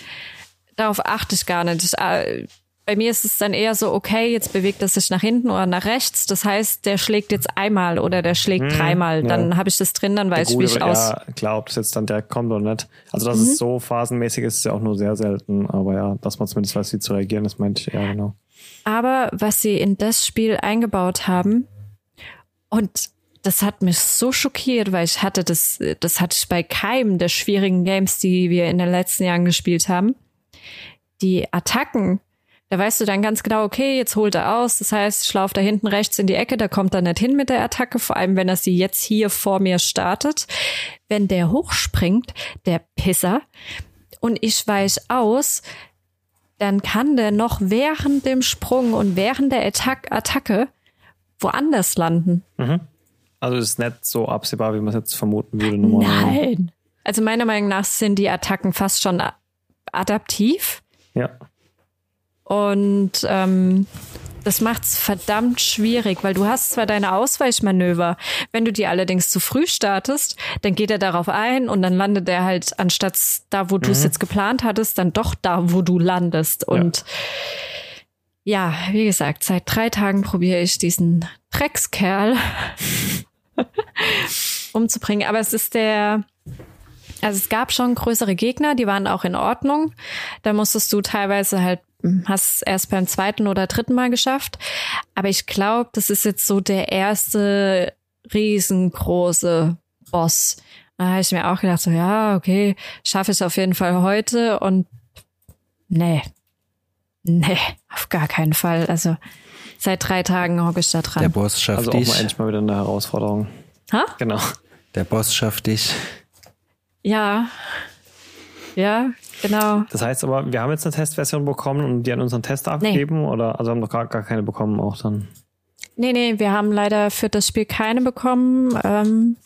Darauf achte ich gar nicht. Ich, äh, bei mir ist es dann eher so, okay, jetzt bewegt er sich nach hinten oder nach rechts. Das heißt, der schlägt jetzt einmal oder der schlägt hm, dreimal. Dann ja. habe ich das drin, dann weiß ich, wie ich aus. Ja, klar, ob das jetzt dann direkt kommt oder nicht. Also, dass mhm. es so phasenmäßig ist, ist ja auch nur sehr selten. Aber ja, dass man zumindest weiß, wie zu reagieren, das meinte ich ja genau. Aber was sie in das Spiel eingebaut haben, und das hat mich so schockiert, weil ich hatte das, das hatte ich bei keinem der schwierigen Games, die wir in den letzten Jahren gespielt haben. Die Attacken, da weißt du dann ganz genau, okay, jetzt holt er aus. Das heißt, ich laufe da hinten rechts in die Ecke, da kommt er nicht hin mit der Attacke, vor allem wenn er sie jetzt hier vor mir startet. Wenn der hochspringt, der Pisser, und ich weiche aus, dann kann der noch während dem Sprung und während der Attacke woanders landen. Mhm. Also ist nicht so absehbar, wie man es jetzt vermuten würde. Nein. Also meiner Meinung nach sind die Attacken fast schon adaptiv. Ja. Und ähm, das macht's verdammt schwierig, weil du hast zwar deine Ausweichmanöver, wenn du die allerdings zu früh startest, dann geht er darauf ein und dann landet er halt anstatt da, wo mhm. du es jetzt geplant hattest, dann doch da, wo du landest. Und ja ja, wie gesagt, seit drei Tagen probiere ich diesen Dreckskerl (laughs) umzubringen. Aber es ist der, also es gab schon größere Gegner, die waren auch in Ordnung. Da musstest du teilweise halt, hast erst beim zweiten oder dritten Mal geschafft. Aber ich glaube, das ist jetzt so der erste riesengroße Boss. Da habe ich mir auch gedacht, so ja, okay, schaffe ich auf jeden Fall heute und nee, Nee, auf gar keinen Fall. Also seit drei Tagen hocke ich da dran. Der Boss schafft also dich. Also auch mal endlich mal wieder eine Herausforderung. Ha? Genau. Der Boss schafft dich. Ja. Ja, genau. Das heißt aber, wir haben jetzt eine Testversion bekommen und die an unseren Test abgegeben nee. oder also haben noch gar, gar keine bekommen auch dann? Nee, nee, wir haben leider für das Spiel keine bekommen. Ähm,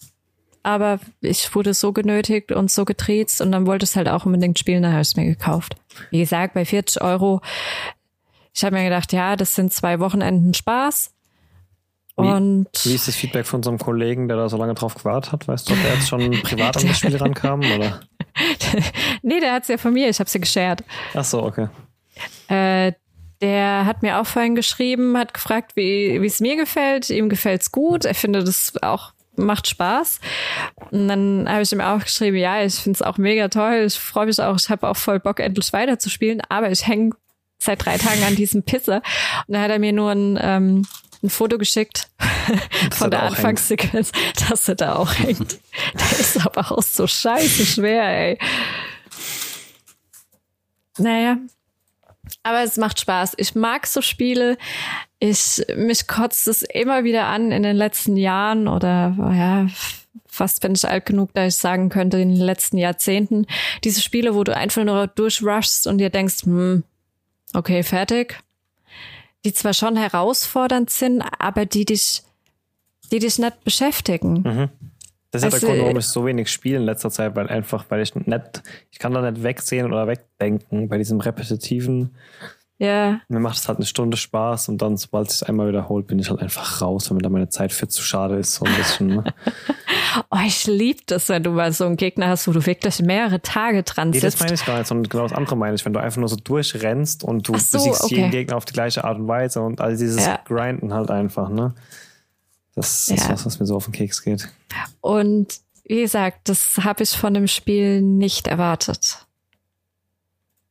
aber ich wurde so genötigt und so getriezt und dann wollte es halt auch unbedingt spielen, dann habe ich es mir gekauft. Wie gesagt, bei 40 Euro, ich habe mir gedacht, ja, das sind zwei Wochenenden Spaß. Und wie, wie ist das Feedback von unserem Kollegen, der da so lange drauf gewartet hat? Weißt du, ob er jetzt schon (laughs) privat an das Spiel rankam? Oder? (laughs) nee, der hat's ja von mir, ich habe sie geshared. Ach so, okay. Äh, der hat mir auch vorhin geschrieben, hat gefragt, wie es mir gefällt. Ihm gefällt's gut. Er findet es auch macht Spaß. Und dann habe ich ihm auch geschrieben, ja, ich finde es auch mega toll. Ich freue mich auch, ich habe auch voll Bock, endlich weiterzuspielen, aber ich hänge seit drei Tagen an diesem Pisse. Und dann hat er mir nur ein, ähm, ein Foto geschickt von der Anfangssequenz, dass er da auch hängt. der ist aber auch so scheiße schwer, ey. Naja, aber es macht Spaß. Ich mag so Spiele. Ich, mich kotzt es immer wieder an in den letzten Jahren oder, ja, fast bin ich alt genug, da ich sagen könnte, in den letzten Jahrzehnten, diese Spiele, wo du einfach nur durchrushst und dir denkst, hm, okay, fertig, die zwar schon herausfordernd sind, aber die dich, die dich nicht beschäftigen. Mhm. Das ist Also, der Grund, warum äh, ich so wenig spiele in letzter Zeit, weil einfach, weil ich nicht, ich kann da nicht wegsehen oder wegdenken bei diesem repetitiven. Ja, Mir macht es halt eine Stunde Spaß und dann, sobald es sich einmal wiederholt, bin ich halt einfach raus, weil mir da meine Zeit für zu schade ist, so ein bisschen. Ne? (laughs) oh, ich lieb das, wenn du mal so einen Gegner hast, wo du wirklich mehrere Tage dran Nee, das sitzt. meine ich gar nicht, sondern genau das andere meine ich, wenn du einfach nur so durchrennst und du so, besiegst okay. jeden Gegner auf die gleiche Art und Weise und all dieses Ja. Grinden halt einfach, ne? Das ist Ja. was, was mir so auf den Keks geht. Und wie gesagt, das habe ich von dem Spiel nicht erwartet.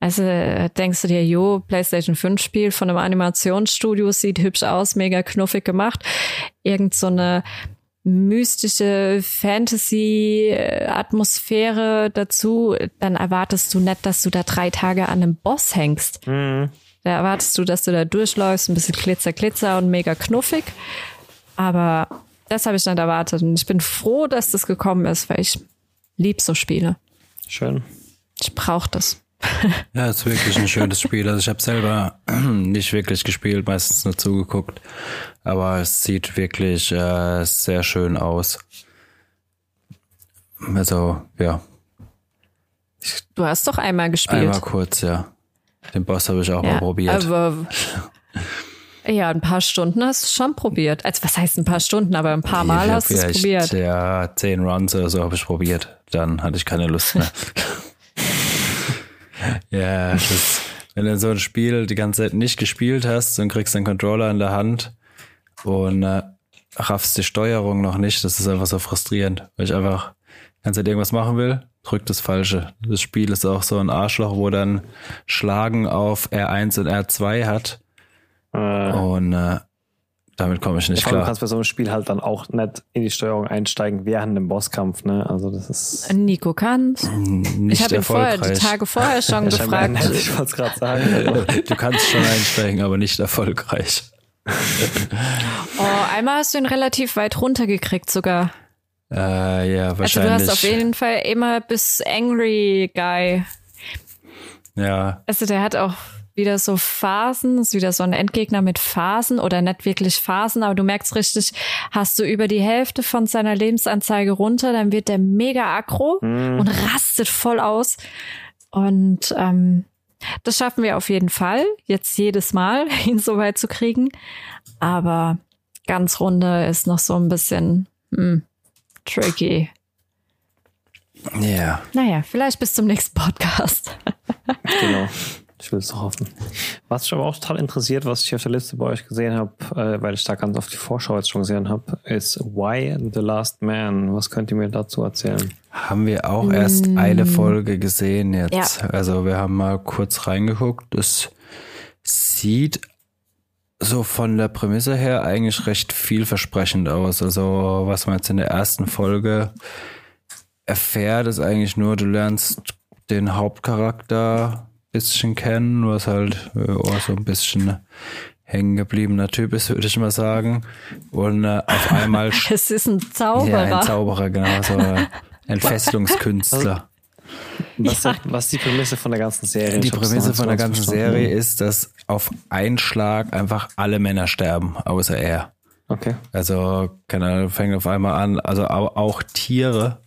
Also äh, denkst du dir, jo, PlayStation 5 Spiel von einem Animationsstudio sieht hübsch aus, mega knuffig gemacht. Irgend so eine mystische Fantasy-Atmosphäre dazu, dann erwartest du nicht, dass du da drei Tage an einem Boss hängst. Mhm. Da erwartest du, dass du da durchläufst, ein bisschen Glitzer, Glitzer und mega knuffig. Aber das habe ich nicht erwartet. Und ich bin froh, dass das gekommen ist, weil ich lieb so Spiele. Schön. Ich brauche das. Ja, ist wirklich ein schönes Spiel. Also ich habe selber (clears throat) nicht wirklich gespielt, meistens nur zugeguckt. Aber es sieht wirklich äh, sehr schön aus. Also, ja, Du hast doch einmal gespielt. einmal kurz, ja. Den Boss habe ich auch mal ja, probiert. Aber (laughs) ja, ein paar Stunden hast du schon probiert. Also was heißt ein paar Stunden, aber ein paar Mal Ich hast du es probiert. Ja, zehn Runs oder so habe ich probiert. Dann hatte ich keine Lust mehr. (laughs) ja, das, wenn du so ein Spiel die ganze Zeit nicht gespielt hast und kriegst einen Controller in der Hand und äh, raffst die Steuerung noch nicht, das ist einfach so frustrierend, weil ich einfach die ganze Zeit irgendwas machen will, drück das Falsche. Das Spiel ist auch so ein Arschloch, wo dann Schlagen auf R1 und R2 hat Äh, und äh, damit komme ich nicht vor allem klar. kannst du bei so einem Spiel halt dann auch nicht in die Steuerung einsteigen während dem Bosskampf, ne? Also das ist Nico kann's. Nicht Ich habe ihn vorher, die. Tage vorher schon (laughs) scheinbar gefragt. nett, ich wollte es gerade sagen. (laughs) Du kannst schon einsteigen, aber nicht erfolgreich. (laughs) Oh, einmal hast du ihn relativ weit runtergekriegt sogar. Äh, ja, Also du wahrscheinlich. hast auf jeden Fall immer bis Angry Guy. ja, Also der hat auch wieder so Phasen, ist wieder so ein Endgegner mit Phasen oder nicht wirklich Phasen, aber du merkst richtig, hast du über die Hälfte von seiner Lebensanzeige runter, dann wird der mega aggro und rastet voll aus. Und ähm, das schaffen wir auf jeden Fall, jetzt jedes Mal, (laughs) ihn so weit zu kriegen. Aber ganz runde ist noch so ein bisschen hm, tricky. ja. Naja, vielleicht bis zum nächsten Podcast. genau. (laughs) Ich will es hoffen. Was mich aber auch total interessiert, was ich auf der Liste bei euch gesehen habe, äh, weil ich da ganz auf die Vorschau jetzt schon gesehen habe, ist Why the Last Man. Was könnt ihr mir dazu erzählen? Haben wir auch erst eine Folge gesehen jetzt. Ja. Also wir haben mal kurz reingeguckt. Es sieht so von der Prämisse her eigentlich recht vielversprechend aus. Also was man jetzt in der ersten Folge erfährt, ist eigentlich nur, du lernst den Hauptcharakter bisschen kennen, was halt äh, auch so ein bisschen hängen gebliebener Typ ist, würde ich mal sagen. Und äh, auf einmal (laughs) Es ist ein Zauberer. ja, ein Zauberer, genau, so ein Festlungskünstler. (laughs) Was, was ist die Prämisse von der ganzen Serie? Die Prämisse von der ganzen verstanden. Serie ist, dass auf einen Schlag einfach alle Männer sterben, außer er. Okay. Also, keine Ahnung, fängt auf einmal an, also auch, auch Tiere,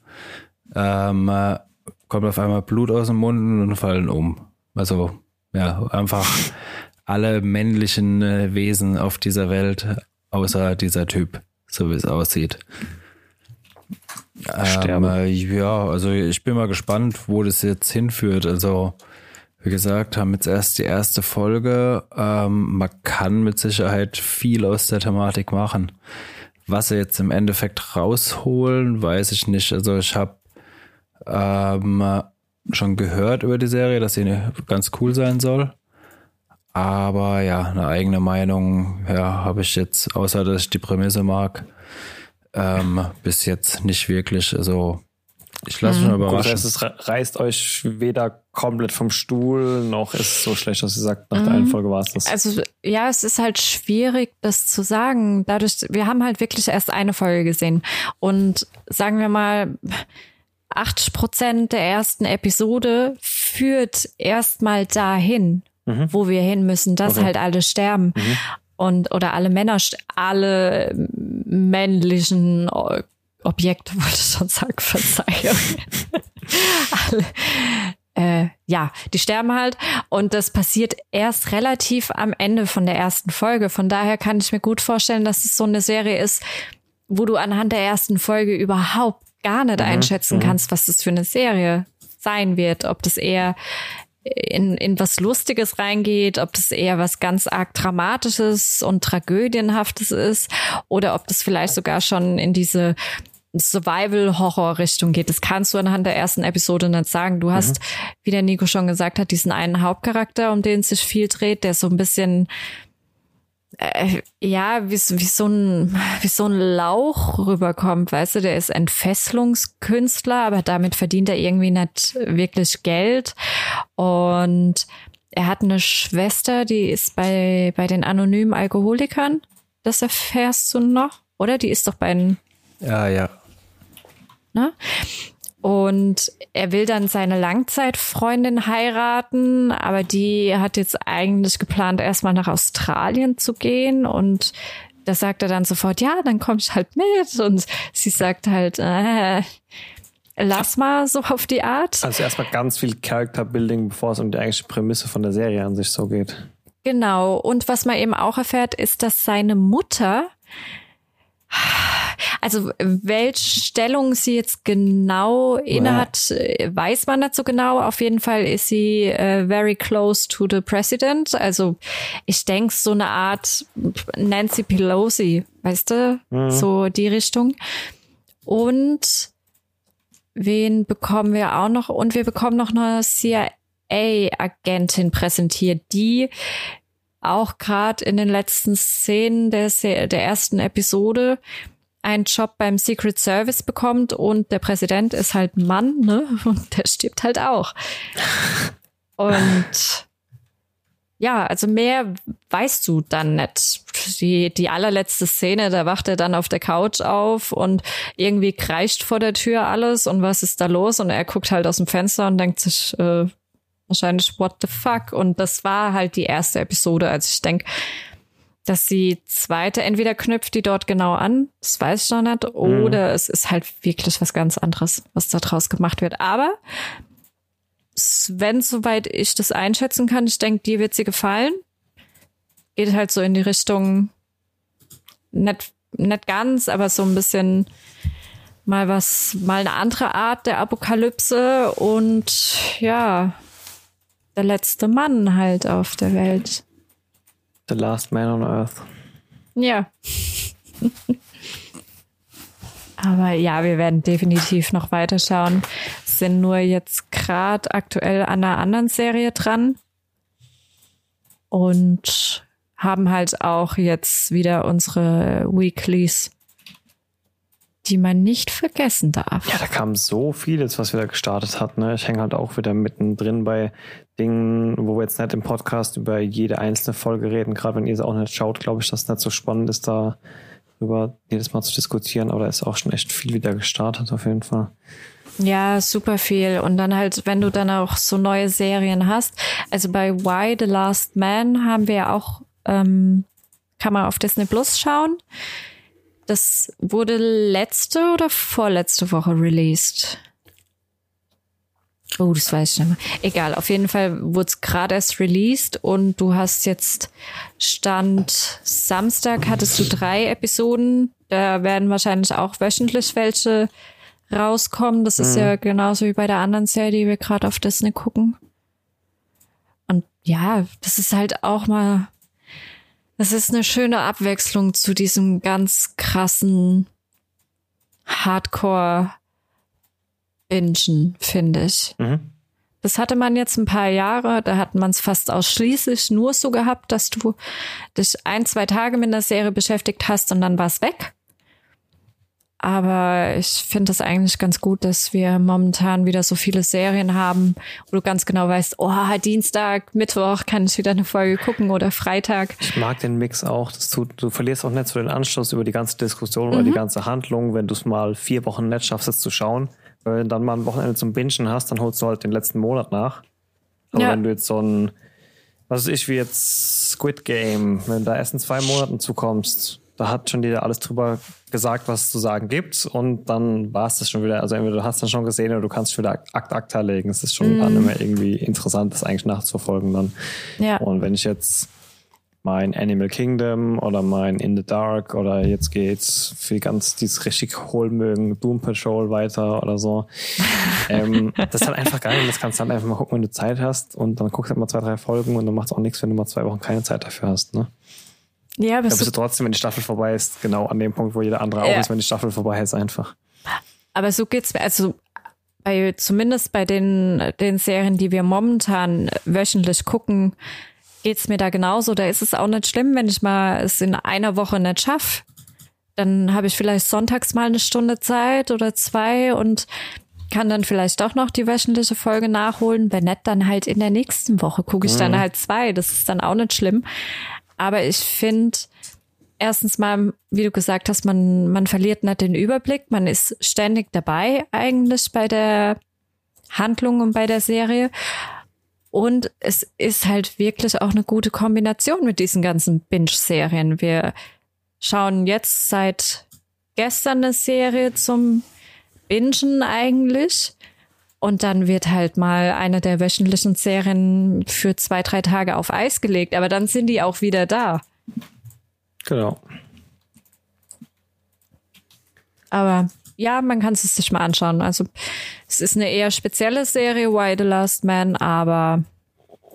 ähm, äh, kommt auf einmal Blut aus dem Mund und fallen um. Also, ja, einfach alle männlichen äh, Wesen auf dieser Welt, außer dieser Typ, so wie es aussieht. Sterben. Ähm, äh, ja, also ich bin mal gespannt, wo das jetzt hinführt. Also, wie gesagt, haben jetzt erst die erste Folge. Ähm, man kann mit Sicherheit viel aus der Thematik machen. Was sie jetzt im Endeffekt rausholen, weiß ich nicht. Also ich habe ähm, schon gehört über die Serie, dass sie ganz cool sein soll. Aber ja, eine eigene Meinung, ja, habe ich jetzt, außer dass ich die Prämisse mag, ähm, bis jetzt nicht wirklich. Also Ich lasse mich mal Gut, das überraschen. heißt, es re- reißt euch weder komplett vom Stuhl, noch ist es so schlecht, dass ihr sagt, nach der Mhm. einen Folge war es das. Also ja, es ist halt schwierig, das zu sagen. Dadurch, wir haben halt wirklich erst eine Folge gesehen. Und sagen wir mal, 80 Prozent der ersten Episode führt erstmal dahin, Mhm. wo wir hin müssen, dass Okay. halt alle sterben. Und oder alle Männer, alle männlichen O- Objekte, (laughs) wollte ich schon sagen, Verzeihung. (laughs) alle, äh, ja, die sterben halt und das passiert erst relativ am Ende von der ersten Folge. Von daher kann ich mir gut vorstellen, dass es so eine Serie ist, wo du anhand der ersten Folge überhaupt gar nicht einschätzen kannst, was das für eine Serie sein wird. Ob das eher in, in was Lustiges reingeht, ob das eher was ganz arg Dramatisches und Tragödienhaftes ist oder ob das vielleicht sogar schon in diese Survival-Horror-Richtung geht. Das kannst du anhand der ersten Episode nicht sagen. Du hast, wie der Nico schon gesagt hat, diesen einen Hauptcharakter, um den sich viel dreht, der so ein bisschen äh, ja, wie, so- wie so ein, wie so ein Lauch rüberkommt, weißt du, der ist Entfesselungskünstler, aber damit verdient er irgendwie nicht wirklich Geld. Und er hat eine Schwester, die ist bei, bei den anonymen Alkoholikern. Das erfährst du noch, oder? Die ist doch bei den, Ja, ja. ne? Und er will dann seine Langzeitfreundin heiraten, aber die hat jetzt eigentlich geplant, erstmal nach Australien zu gehen. Und da sagt er dann sofort, ja, dann komm ich halt mit. Und sie sagt halt, äh, lass mal so auf die Art. Also erstmal ganz viel Character-Building, bevor es um die eigentliche Prämisse von der Serie an sich so geht. Genau. Und was man eben auch erfährt, ist, dass seine Mutter, also welche Stellung sie jetzt genau innehat, weiß man so genau. Auf jeden Fall ist sie äh, very close to the president. Also ich denke so eine Art Nancy Pelosi, weißt du, so die Richtung. Und wen bekommen wir auch noch? Und wir bekommen noch eine CIA-Agentin präsentiert, die auch gerade in den letzten Szenen der, der ersten Episode einen Job beim Secret Service bekommt und der Präsident ist halt Mann, ne? (laughs) Und der stirbt halt auch. Und ja, also mehr weißt du dann nicht. Die, die allerletzte Szene, da wacht er dann auf der Couch auf und irgendwie kreischt vor der Tür alles und was ist da los? Und er guckt halt aus dem Fenster und denkt sich, äh, wahrscheinlich what the fuck? Und das war halt die erste Episode. Also ich denke, dass die zweite entweder knüpft die dort genau an, das weiß ich noch nicht, oder es ist halt wirklich was ganz anderes, was da draus gemacht wird. Aber wenn soweit ich das einschätzen kann, ich denke, dir wird sie gefallen. Geht halt so in die Richtung, nicht, nicht ganz, aber so ein bisschen mal was, mal eine andere Art der Apokalypse und ja, der letzte Mann halt auf der Welt. The Last Man on Earth. Ja. Aber ja, wir werden definitiv noch weiterschauen. Sind nur jetzt gerade aktuell an einer anderen Serie dran. Und haben halt auch jetzt wieder unsere Weeklies, die man nicht vergessen darf. Ja, da kam so vieles, was wieder gestartet hat. Ne? Ich hänge halt auch wieder mittendrin bei Dingen, wo wir jetzt nicht im Podcast über jede einzelne Folge reden. Gerade wenn ihr es auch nicht schaut, glaube ich, dass es nicht so spannend ist, da darüber jedes Mal zu diskutieren. Aber da ist auch schon echt viel wieder gestartet, auf jeden Fall. Ja, super viel. Und dann halt, wenn du dann auch so neue Serien hast. Also bei Why the Last Man haben wir ja auch, ähm, kann man auf Disney Plus schauen. Das wurde letzte oder vorletzte Woche released. Oh, das weiß ich nicht mehr. Egal, auf jeden Fall wurde es gerade erst released und du hast jetzt Stand Samstag hattest du drei Episoden. Da werden wahrscheinlich auch wöchentlich welche rauskommen. Das ist ja genauso wie bei der anderen Serie, die wir gerade auf Disney gucken. Und ja, das ist halt auch mal, das ist eine schöne Abwechslung zu diesem ganz krassen Hardcore Bingen, finde ich. Mhm. Das hatte man jetzt ein paar Jahre, da hat man es fast ausschließlich nur so gehabt, dass du dich ein, zwei Tage mit einer Serie beschäftigt hast und dann war es weg. Aber ich finde es eigentlich ganz gut, dass wir momentan wieder so viele Serien haben, wo du ganz genau weißt, oh, Dienstag, Mittwoch kann ich wieder eine Folge gucken oder Freitag. Ich mag den Mix auch. Das tut, du verlierst auch nicht so den Anschluss über die ganze Diskussion oder die ganze Handlung, wenn du es mal vier Wochen nicht schaffst, es zu schauen. Weil wenn du dann mal ein Wochenende zum Bingen hast, dann holst du halt den letzten Monat nach. Aber Ja. wenn du jetzt so ein, was weiß ich, wie jetzt Squid Game, wenn du da erst in zwei Monaten zukommst, da hat schon jeder alles drüber gesagt, was es zu sagen gibt und dann war es das schon wieder. Also entweder du hast dann schon gesehen oder du kannst wieder Akt Akta legen. Es ist schon dann immer irgendwie interessant, das eigentlich nachzuverfolgen dann. Ja. Und wenn ich jetzt mein Animal Kingdom oder mein In the Dark oder jetzt geht's für ganz dieses richtig holen mögen, Doom Patrol weiter oder so. (laughs) ähm, das ist halt einfach geil und das kannst du dann einfach mal gucken, wenn du Zeit hast und dann guckst du halt mal zwei, drei Folgen und dann macht es auch nichts, wenn du mal zwei Wochen keine Zeit dafür hast. Ne? Ja, Da bist du trotzdem, wenn die Staffel vorbei ist, genau an dem Punkt, wo jeder andere auch Ja. ist, wenn die Staffel vorbei ist, einfach. aber so geht's mir, also bei, zumindest bei den, den Serien, die wir momentan wöchentlich gucken, geht's mir da genauso. Da ist es auch nicht schlimm, wenn ich mal es in einer Woche nicht schaff. Dann habe ich vielleicht sonntags mal eine Stunde Zeit oder zwei und kann dann vielleicht doch noch die wöchentliche Folge nachholen. Wenn nicht, dann halt in der nächsten Woche gucke ich dann halt zwei. Das ist dann auch nicht schlimm. Aber ich finde, erstens mal, wie du gesagt hast, man, man verliert nicht den Überblick. Man ist ständig dabei eigentlich bei der Handlung und bei der Serie. Und es ist halt wirklich auch eine gute Kombination mit diesen ganzen Binge-Serien. Wir schauen jetzt seit gestern eine Serie zum Bingen eigentlich. Und dann wird halt mal eine der wöchentlichen Serien für zwei, drei Tage auf Eis gelegt. Aber dann sind die auch wieder da. Genau. Aber ja, man kann es sich mal anschauen. Also es ist eine eher spezielle Serie, Why the Last Man, aber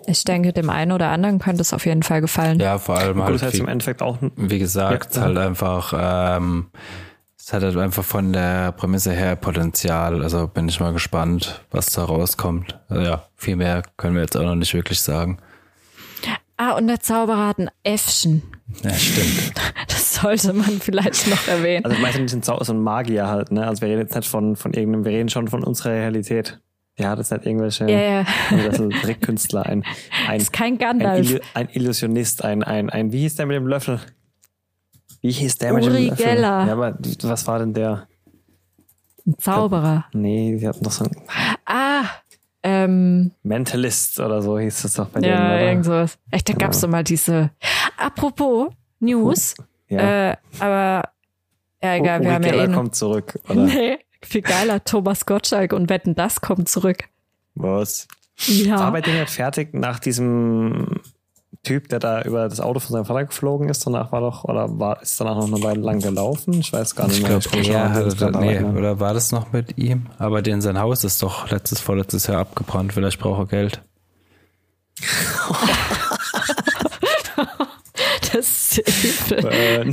ich denke, dem einen oder anderen könnte es auf jeden Fall gefallen. Ja, vor allem Gut, halt, das heißt im Endeffekt auch wie gesagt, Ja, halt einfach, ähm, es hat halt einfach von der Prämisse her Potenzial. Also bin ich mal gespannt, was da rauskommt. Also ja, viel mehr können wir jetzt auch noch nicht wirklich sagen. Ah, und der Zauberer hat ein Äffchen. Ja, stimmt. (laughs) Das sollte man vielleicht noch erwähnen. Also meistens sind so ein Magier halt, ne? Also wir reden jetzt nicht von, von irgendeinem, wir reden schon von unserer Realität. Der hat jetzt nicht irgendwelche Ja, ja. (laughs) universal Trickkünstler, ein, ein, ist kein ein, Gandalf. Illu ein Illusionist, ein, ein, ein, wie hieß der mit dem Löffel? Wie hieß der mit Uri dem Löffel? Geller. Ja, aber was war denn der? Ein Zauberer. Nee, die hatten doch so ein Ah, ähm, Mentalist oder so hieß das doch bei ja, denen, irgend oder? sowas. Echt, da gab's doch mal diese. Apropos News, Ja. äh, aber ja, egal, Uri wir haben ja Geller eh noch- kommt zurück, oder? (laughs) Nee, viel geiler. Thomas Gottschalk und Wetten, das kommt zurück. Was? Ja. War bei denen nicht fertig nach diesem Typ, der da über das Auto von seinem Vater geflogen ist? Danach war doch, oder war, ist danach noch eine Weile lang gelaufen? Ich weiß gar nicht Ich mehr. glaube, komm schon er hatte, Skandal nee, erinnern. oder war das noch mit ihm? Aber den sein Haus ist doch letztes, vorletztes Jahr abgebrannt. Vielleicht braucht er Geld. (laughs) Das ist übel.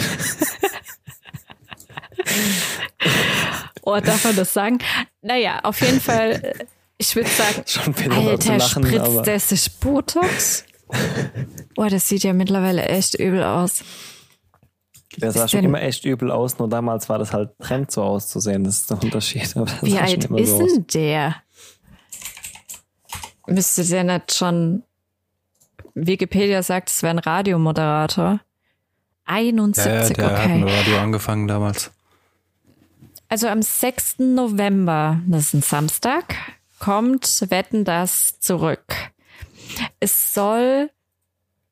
Oh, darf man das sagen? Naja, auf jeden Fall, äh, ich würde sagen, (laughs) Alter, lachen, spritzt aber der sich Botox? (laughs) Boah, das sieht ja mittlerweile echt übel aus. der sah schon immer echt übel aus, nur damals war das halt Trend so auszusehen. Das ist der Unterschied. (laughs) Aber das Wie alt ist so denn der? Müsste der nicht schon. Wikipedia sagt, es wäre ein Radiomoderator. 71, der hat okay. mit Radio angefangen damals. Also am 6. November, das ist ein Samstag, kommt Wetten das zurück. Es soll,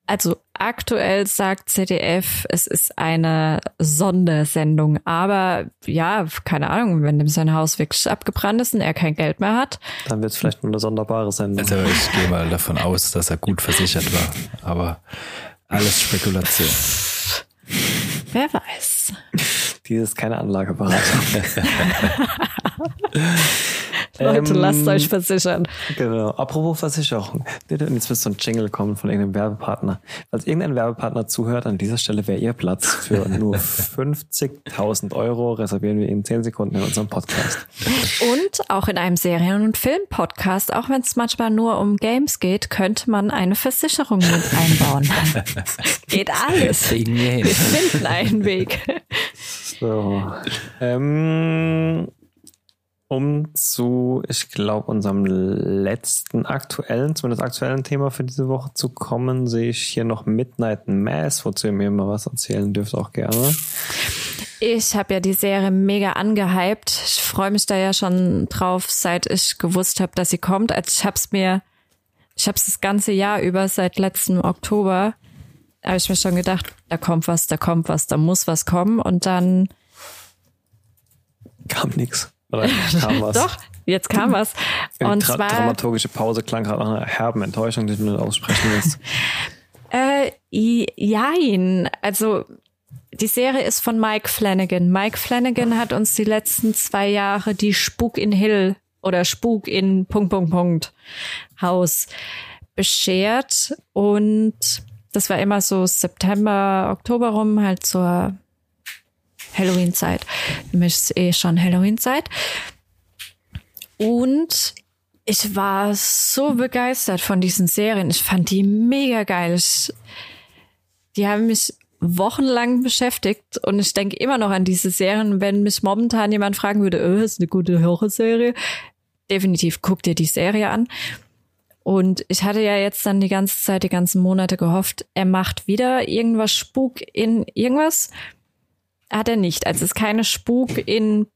also aktuell sagt ZDF, es ist eine Sondersendung, aber ja, keine Ahnung, wenn dem sein Haus wirklich abgebrannt ist und er kein Geld mehr hat. Dann wird es vielleicht nur eine sonderbare Sendung. Also ich gehe mal davon aus, dass er gut versichert war. Aber alles Spekulation. Wer weiß. (laughs) Dieses keine Anlageberatung. (laughs) Leute, Ähm, lasst euch versichern. Genau. Apropos Versicherung. Jetzt wird so ein Jingle kommen von irgendeinem Werbepartner. Falls irgendein Werbepartner zuhört, an dieser Stelle wäre Ihr Platz. Für nur (laughs) 50.000 Euro reservieren wir Ihnen 10 Sekunden in unserem Podcast. Und auch in einem Serien- und Film-Podcast, auch wenn es manchmal nur um Games geht, könnte man eine Versicherung mit einbauen. (laughs) geht alles. Wir. Wir finden einen Weg. So. ähm, um zu, ich glaube, unserem letzten aktuellen, zumindest aktuellen Thema für diese Woche zu kommen, sehe ich hier noch Midnight Mass, wozu ihr mir mal was erzählen dürft, auch gerne. Ich habe ja die Serie mega angehypt. Ich freue mich da ja schon drauf, seit ich gewusst habe, dass sie kommt. Also ich habe es mir, ich habe es das ganze Jahr über, seit letztem Oktober, habe ich mir schon gedacht, da kommt was, da kommt was, da muss was kommen. Und dann kam nichts. Oder kam (laughs) was. Doch, jetzt kam was. Und Tra zwar dramaturgische Pause klang gerade nach einer herben Enttäuschung, die du nicht aussprechen willst. (laughs) Äh, jein. Also die Serie ist von Mike Flanagan. Mike Flanagan hat uns die letzten zwei Jahre die Spuk in Hill oder Spuk in Punkt, Punkt, Punkt Haus beschert. Und das war immer so September, Oktober rum, halt zur Halloween-Zeit. Für mich ist eh schon Halloween-Zeit. Und ich war so begeistert von diesen Serien. Ich fand die mega geil. Ich, die haben mich wochenlang beschäftigt und ich denke immer noch an diese Serien. Wenn mich momentan jemand fragen würde, oh, ist eine gute Horrorserie, definitiv guck dir die Serie an. Und ich hatte ja jetzt dann die ganze Zeit, die ganzen Monate gehofft, er macht wieder irgendwas Spuk in irgendwas. Hat er nicht. Also es ist keine Spuk in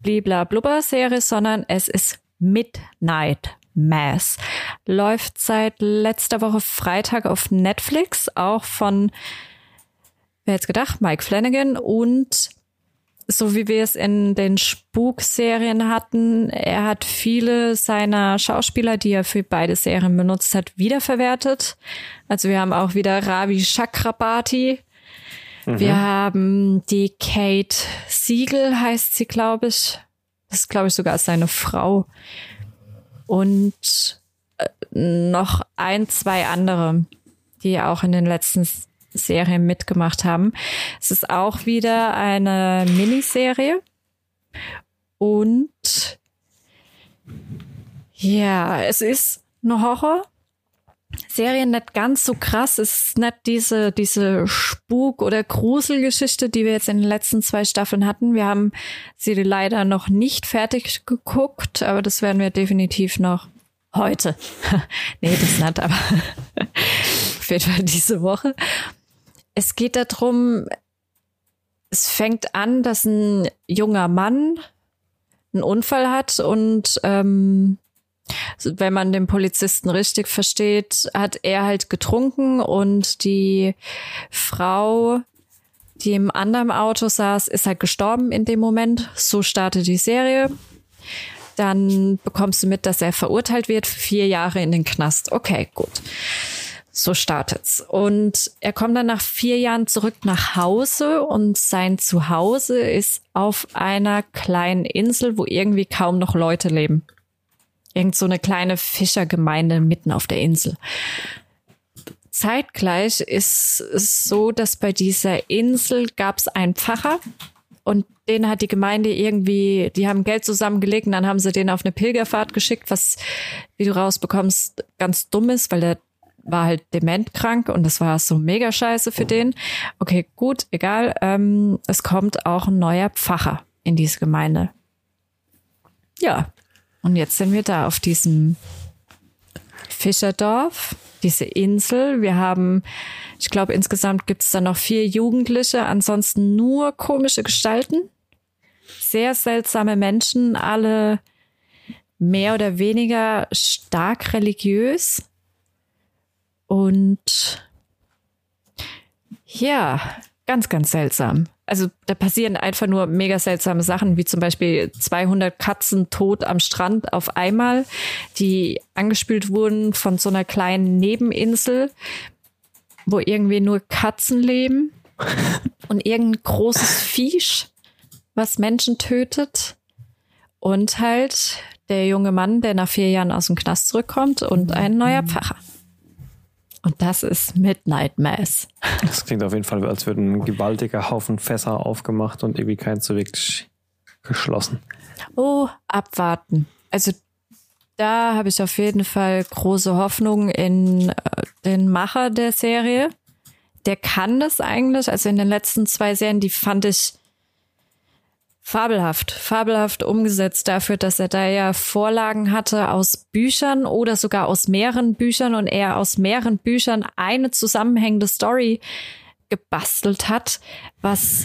Blibla Blubber Serie, sondern es ist Midnight Mass. Läuft seit letzter Woche Freitag auf Netflix, auch von, wer hätte gedacht, Mike Flanagan und so wie wir es in den Spuk-Serien hatten, er hat viele seiner Schauspieler, die er für beide Serien benutzt hat, wiederverwertet. Also wir haben auch wieder Ravi Chakrabarti. Mhm. Wir haben die Kate Siegel, heißt sie, glaube ich. Das ist, glaube ich, sogar seine Frau. Und äh, noch ein, zwei andere, die auch in den letzten Serien mitgemacht haben. Es ist auch wieder eine Miniserie. Und ja, es ist eine Horror. Serie nicht ganz so krass. Es ist nicht diese, diese Spuk- oder Gruselgeschichte, die wir jetzt in den letzten zwei Staffeln hatten. Wir haben sie leider noch nicht fertig geguckt, aber das werden wir definitiv noch heute. (laughs) nee, das nicht, aber (laughs) auf jeden Fall diese Woche. Es geht darum, es fängt an, dass ein junger Mann einen Unfall hat und ähm, wenn man den Polizisten richtig versteht, hat er halt getrunken und die Frau, die im anderen Auto saß, ist halt gestorben in dem Moment. So startet die Serie. Dann bekommst du mit, dass er verurteilt wird für vier Jahre in den Knast. Okay, gut. So startet's. Und er kommt dann nach vier Jahren zurück nach Hause und sein Zuhause ist auf einer kleinen Insel, wo irgendwie kaum noch Leute leben. Irgend so eine kleine Fischergemeinde mitten auf der Insel. Zeitgleich ist es so, dass bei dieser Insel gab es einen Pfarrer und den hat die Gemeinde irgendwie, die haben Geld zusammengelegt und dann haben sie den auf eine Pilgerfahrt geschickt, was, wie du rausbekommst, ganz dumm ist, weil der war halt dementkrank und das war so mega scheiße für den. Okay, gut, egal. Ähm, es kommt auch ein neuer Pfarrer in diese Gemeinde. Ja, und jetzt sind wir da auf diesem Fischerdorf, diese Insel. Wir haben, ich glaube, insgesamt gibt es da noch vier Jugendliche, ansonsten nur komische Gestalten. Sehr seltsame Menschen, alle mehr oder weniger stark religiös. Und ja, ganz, ganz seltsam also da passieren einfach nur mega seltsame Sachen, wie zum Beispiel 200 Katzen tot am Strand auf einmal, die angespült wurden von so einer kleinen Nebeninsel, wo irgendwie nur Katzen leben (laughs) und irgendein großes Viech, was Menschen tötet und halt der junge Mann, der nach vier Jahren aus dem Knast zurückkommt und ein neuer Pfarrer. Und das ist Midnight Mass. Das klingt auf jeden Fall, als würden ein gewaltiger Haufen Fässer aufgemacht und irgendwie kein so wirklich geschlossen. Oh, abwarten. Also da habe ich auf jeden Fall große Hoffnung in äh, den Macher der Serie. Der kann das eigentlich. Also in den letzten zwei Serien, die fand ich Fabelhaft, fabelhaft umgesetzt dafür, dass er da ja Vorlagen hatte aus Büchern oder sogar aus mehreren Büchern und er aus mehreren Büchern eine zusammenhängende Story gebastelt hat, was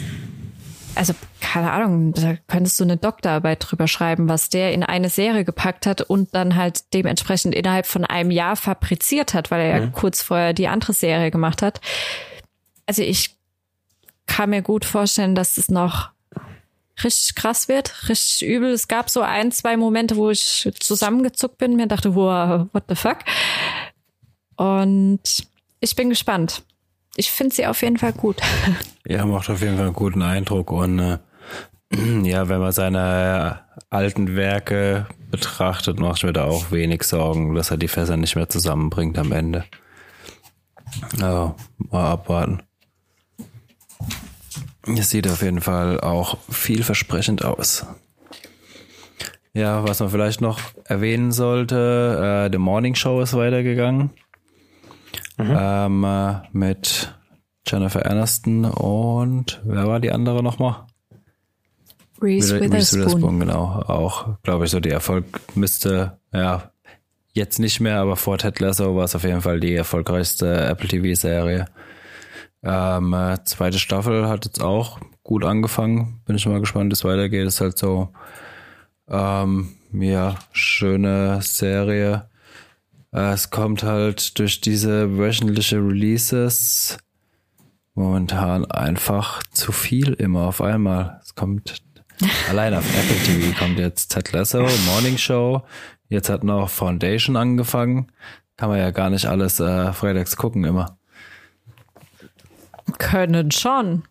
also keine Ahnung, da könntest du eine Doktorarbeit drüber schreiben, was der in eine Serie gepackt hat und dann halt dementsprechend innerhalb von einem Jahr fabriziert hat, weil er ja mhm. kurz vorher die andere Serie gemacht hat. Also ich kann mir gut vorstellen, dass es noch richtig krass wird, richtig übel. Es gab so ein, zwei Momente, wo ich zusammengezuckt bin, mir dachte, wow, what the fuck? Und ich bin gespannt. Ich finde sie auf jeden Fall gut. (laughs) Ja, macht auf jeden Fall einen guten Eindruck und äh, (clears throat) ja, wenn man seine alten Werke betrachtet, macht mir da auch wenig Sorgen, dass er die Fässer nicht mehr zusammenbringt am Ende. Ja, mal abwarten. Es sieht auf jeden Fall auch vielversprechend aus. Ja, was man vielleicht noch erwähnen sollte, äh, The Morning Show ist weitergegangen. Mhm. Ähm, äh, mit Jennifer Aniston und wer war die andere nochmal? Reese Witherspoon. Reese Witherspoon, genau. Auch, glaube ich, so die Erfolg müsste, ja, jetzt nicht mehr, aber vor Ted Lasso war es auf jeden Fall die erfolgreichste Apple TV-Serie. Ähm, äh, zweite Staffel hat jetzt auch gut angefangen. Bin ich mal gespannt, wie es weitergeht. Ist halt so, ähm, ja, schöne Serie. Äh, es kommt halt durch diese wöchentliche Releases momentan einfach zu viel immer auf einmal. Es kommt (laughs) allein auf Apple TV kommt jetzt Ted Lasso, Morning Show. Jetzt hat noch Foundation angefangen. Kann man ja gar nicht alles äh, freitags gucken immer. Können schon.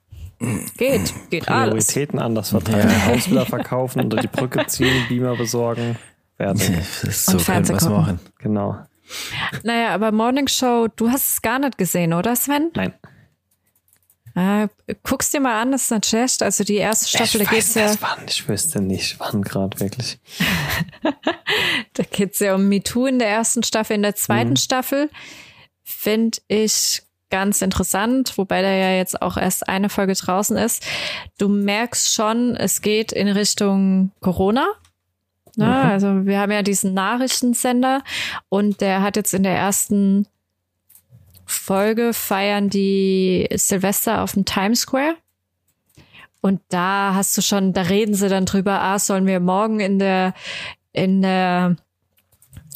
Geht, geht alles. Prioritäten anders verteilen. Ja. Haus wieder verkaufen, unter die Brücke ziehen, Beamer besorgen. Fertig. so Und können wir machen. Genau. Naja, aber Morning Show, du hast es gar nicht gesehen, oder Sven? Nein. Äh, guck's dir mal an, das ist nicht schlecht. Also die erste Staffel, ich da geht's ja. Wann, ich wüsste nicht, wann gerade wirklich. (laughs) da geht's ja um MeToo in der ersten Staffel. In der zweiten mhm. Staffel finde ich ganz interessant, wobei da ja jetzt auch erst eine Folge draußen ist. Du merkst schon, es geht in Richtung Corona. Ne? Mhm. Also wir haben ja diesen Nachrichtensender und der hat jetzt in der ersten Folge feiern die Silvester auf dem Times Square. Und da hast du schon, da reden sie dann drüber, ah, sollen wir morgen in der, in der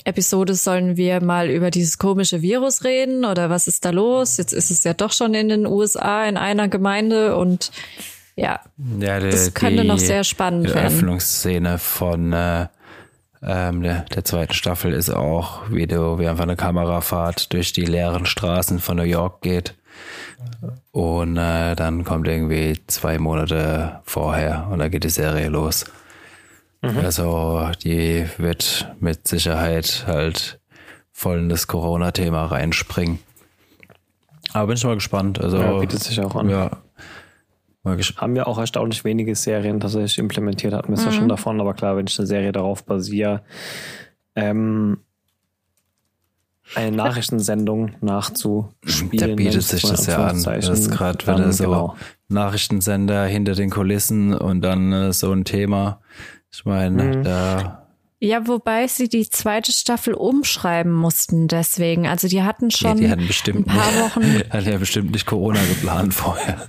Episode sollen wir mal über dieses komische Virus reden oder was ist da los? Jetzt ist es ja doch schon in den USA in einer Gemeinde und ja, ja die, das könnte noch sehr spannend die werden. Die Öffnungsszene von äh, ähm, der, der zweiten Staffel ist auch, wie du, wie einfach eine Kamerafahrt durch die leeren Straßen von New York geht. Und äh, dann kommt irgendwie zwei Monate vorher und dann geht die Serie los. Mhm. Also die wird mit Sicherheit halt voll in das Corona-Thema reinspringen. Aber bin ich mal gespannt. Also ja, bietet sich auch an. Ja, haben ja auch erstaunlich wenige Serien tatsächlich implementiert, hatten wir es mhm. ja schon davon, aber klar, wenn ich eine Serie darauf basiere, ähm, eine Nachrichtensendung nachzuspielen. Da bietet sich das ja an. Das ist gerade wieder so genau. Nachrichtensender hinter den Kulissen und dann äh, so ein Thema. Ich meine, mhm. da ja, wobei sie die zweite Staffel umschreiben mussten deswegen. Also die hatten schon ja, die hatten bestimmt, ein paar Wochen. (laughs) hatten ja bestimmt nicht Corona geplant vorher.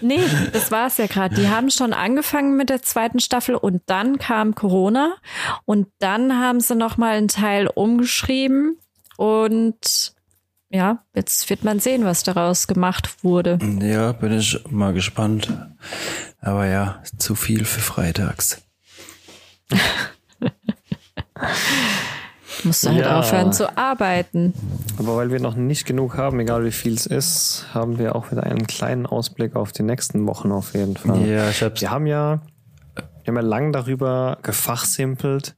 Nee, das war es ja gerade. Die haben schon angefangen mit der zweiten Staffel und dann kam Corona und dann haben sie noch mal einen Teil umgeschrieben und ja, jetzt wird man sehen, was daraus gemacht wurde. Ja, bin ich mal gespannt. Aber ja, zu viel für freitags. Musst du halt ja. aufhören zu arbeiten. Aber weil wir noch nicht genug haben, egal wie viel es ist, haben wir auch wieder einen kleinen Ausblick auf die nächsten Wochen auf jeden Fall. Ja, ich hab's. Wir haben ja, wir haben ja lang darüber gefachsimpelt,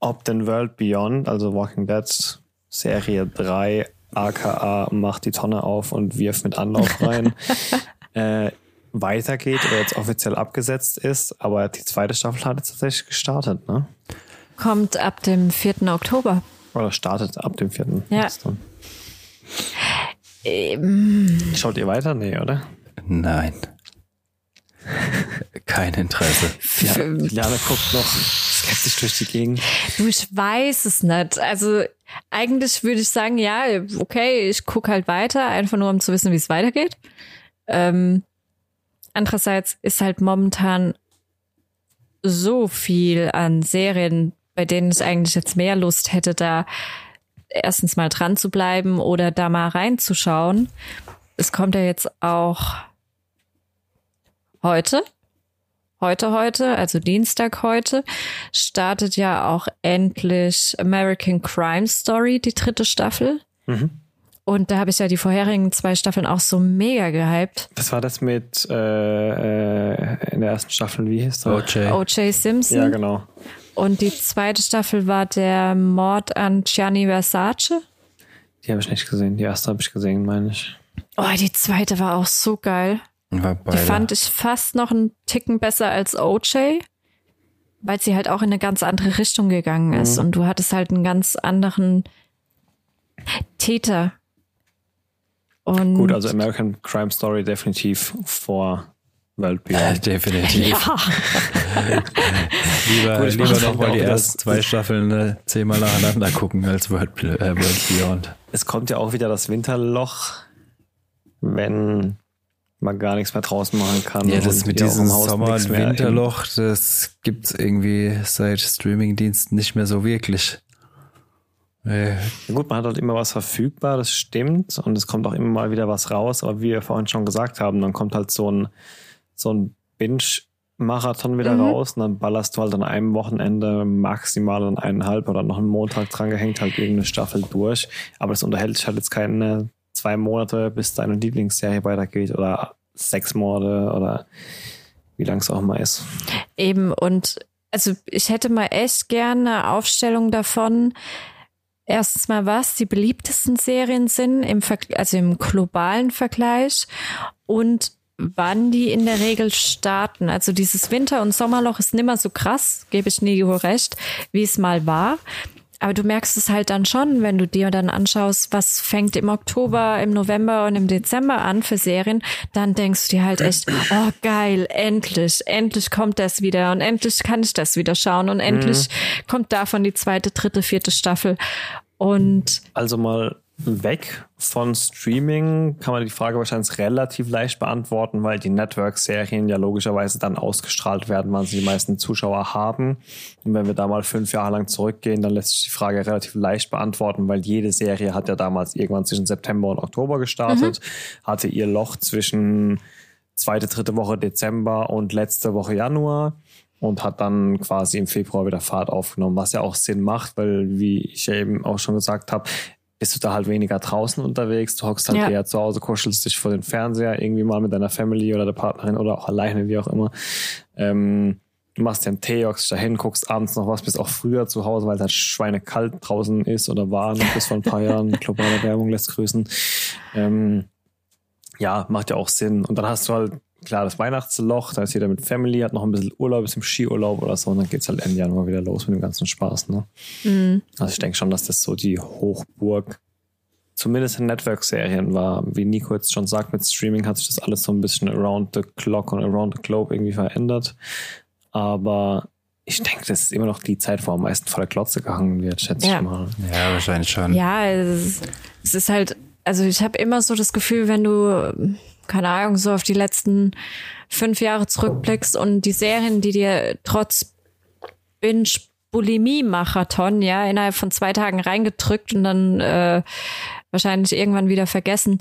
ob denn World Beyond, also Walking Dead Serie 3, aka macht die Tonne auf und wirft mit Anlauf rein, (laughs) äh, weitergeht oder jetzt offiziell abgesetzt ist. Aber die zweite Staffel hat jetzt tatsächlich gestartet, ne? Kommt ab dem 4. Oktober. Oder startet ab dem 4. Ja. Ähm. Schaut ihr weiter? Nee, oder? Nein. kein Interesse. Ja, Liane guckt noch skeptisch durch die Gegend. Du, ich weiß es nicht. Also eigentlich würde ich sagen, ja, okay, ich gucke halt weiter, einfach nur um zu wissen, wie es weitergeht. Ähm, andererseits ist halt momentan so viel an Serien, bei denen ich eigentlich jetzt mehr Lust hätte, da erstens mal dran zu bleiben oder da mal reinzuschauen. Es kommt ja jetzt auch heute, heute, heute, also Dienstag heute, startet ja auch endlich American Crime Story, die dritte Staffel. Mhm. Und da habe ich ja die vorherigen zwei Staffeln auch so mega gehypt. Was war das mit äh, äh, in der ersten Staffel, wie hieß das? OJ. O.J. Simpson. Ja, genau. Und die zweite Staffel war der Mord an Gianni Versace. Die habe ich nicht gesehen. Die erste habe ich gesehen, meine ich. Oh, die zweite war auch so geil. War Die beide. fand ich fast noch einen Ticken besser als OJ, weil sie halt auch in eine ganz andere Richtung gegangen ist. Und du hattest halt einen ganz anderen Täter. Und Gut, also American Crime Story definitiv vor World Beyond. Definitiv. ja, (laughs) Lieber, Gut, ich lieber mach noch mal auch die ersten zwei Staffeln äh, zehnmal nacheinander gucken als World, äh, World Beyond. Es kommt ja auch wieder das Winterloch, wenn man gar nichts mehr draußen machen kann. Ja, das mit diesem im Haus Sommer- nichts und mehr Winterloch, das gibt's irgendwie seit Streamingdiensten nicht mehr so wirklich. Äh, Ja, gut, man hat halt immer was verfügbar, das stimmt. Und es kommt auch immer mal wieder was raus. Aber wie wir vorhin schon gesagt haben, dann kommt halt so ein, so ein Binge-Marathon wieder Mhm. raus. Und dann ballerst du halt an einem Wochenende maximal an eineinhalb oder noch einen Montag dran gehängt, halt irgendeine Staffel durch. Aber das unterhält sich halt jetzt keine zwei Monate, bis deine Lieblingsserie weitergeht oder sechs Monate oder wie lang es auch mal ist. eben. Und also ich hätte mal echt gerne eine Aufstellung davon. Erstens mal, was die beliebtesten Serien sind, im also im globalen Vergleich und wann die in der Regel starten. Also dieses Winter- und Sommerloch ist nimmer so krass, gebe ich Nico recht, wie es mal war. Aber du merkst es halt dann schon, wenn du dir dann anschaust, was fängt im Oktober, im November und im Dezember an für Serien, dann denkst du dir halt echt, oh geil, endlich, endlich kommt das wieder und endlich kann ich das wieder schauen und endlich kommt davon die zweite, dritte, vierte Staffel. Und Also mal weg von Streaming kann man die Frage wahrscheinlich relativ leicht beantworten, weil die Network-Serien ja logischerweise dann ausgestrahlt werden, wann sie die meisten Zuschauer haben. Und wenn wir da mal fünf Jahre lang zurückgehen, dann lässt sich die Frage relativ leicht beantworten, weil jede Serie hat ja damals irgendwann zwischen September und Oktober gestartet, hatte ihr Loch zwischen zweite, dritte Woche Dezember und letzte Woche Januar und hat dann quasi im Februar wieder Fahrt aufgenommen, was ja auch Sinn macht, weil, wie ich ja eben auch schon gesagt habe, bist du da halt weniger draußen unterwegs, du hockst halt Ja. eher zu Hause, kuschelst dich vor den Fernseher, irgendwie mal mit deiner Family oder der Partnerin oder auch alleine, wie auch immer. Ähm, du machst dir einen Tee, hockst dahin, guckst abends noch was, bist auch früher zu Hause, weil es halt schweinekalt draußen ist oder war noch bis vor ein paar Jahren. Globale Werbung lässt grüßen. Ähm, ja, macht ja auch Sinn. Und dann hast du halt, klar, das Weihnachtsloch, da ist jeder mit Family, hat noch ein bisschen Urlaub, ist im Skiurlaub oder so, und dann geht's halt Ende Januar wieder los mit dem ganzen Spaß, ne? Also ich denke schon, dass das so die Hochburg, zumindest in Network-Serien war. Wie Nico jetzt schon sagt, mit Streaming hat sich das alles so ein bisschen around the clock und around the globe irgendwie verändert. Aber ich denke, das ist immer noch die Zeit, wo am meisten vor der Glotze gehangen wird, schätze Ja. ich mal. ja, wahrscheinlich schon. Ja, es ist, es ist halt, also ich habe immer so das Gefühl, wenn du, keine Ahnung, so auf die letzten fünf Jahre zurückblickst und die Serien, die dir trotz Binge-Bulimie-Marathon, ja, innerhalb von zwei Tagen reingedrückt und dann äh, wahrscheinlich irgendwann wieder vergessen.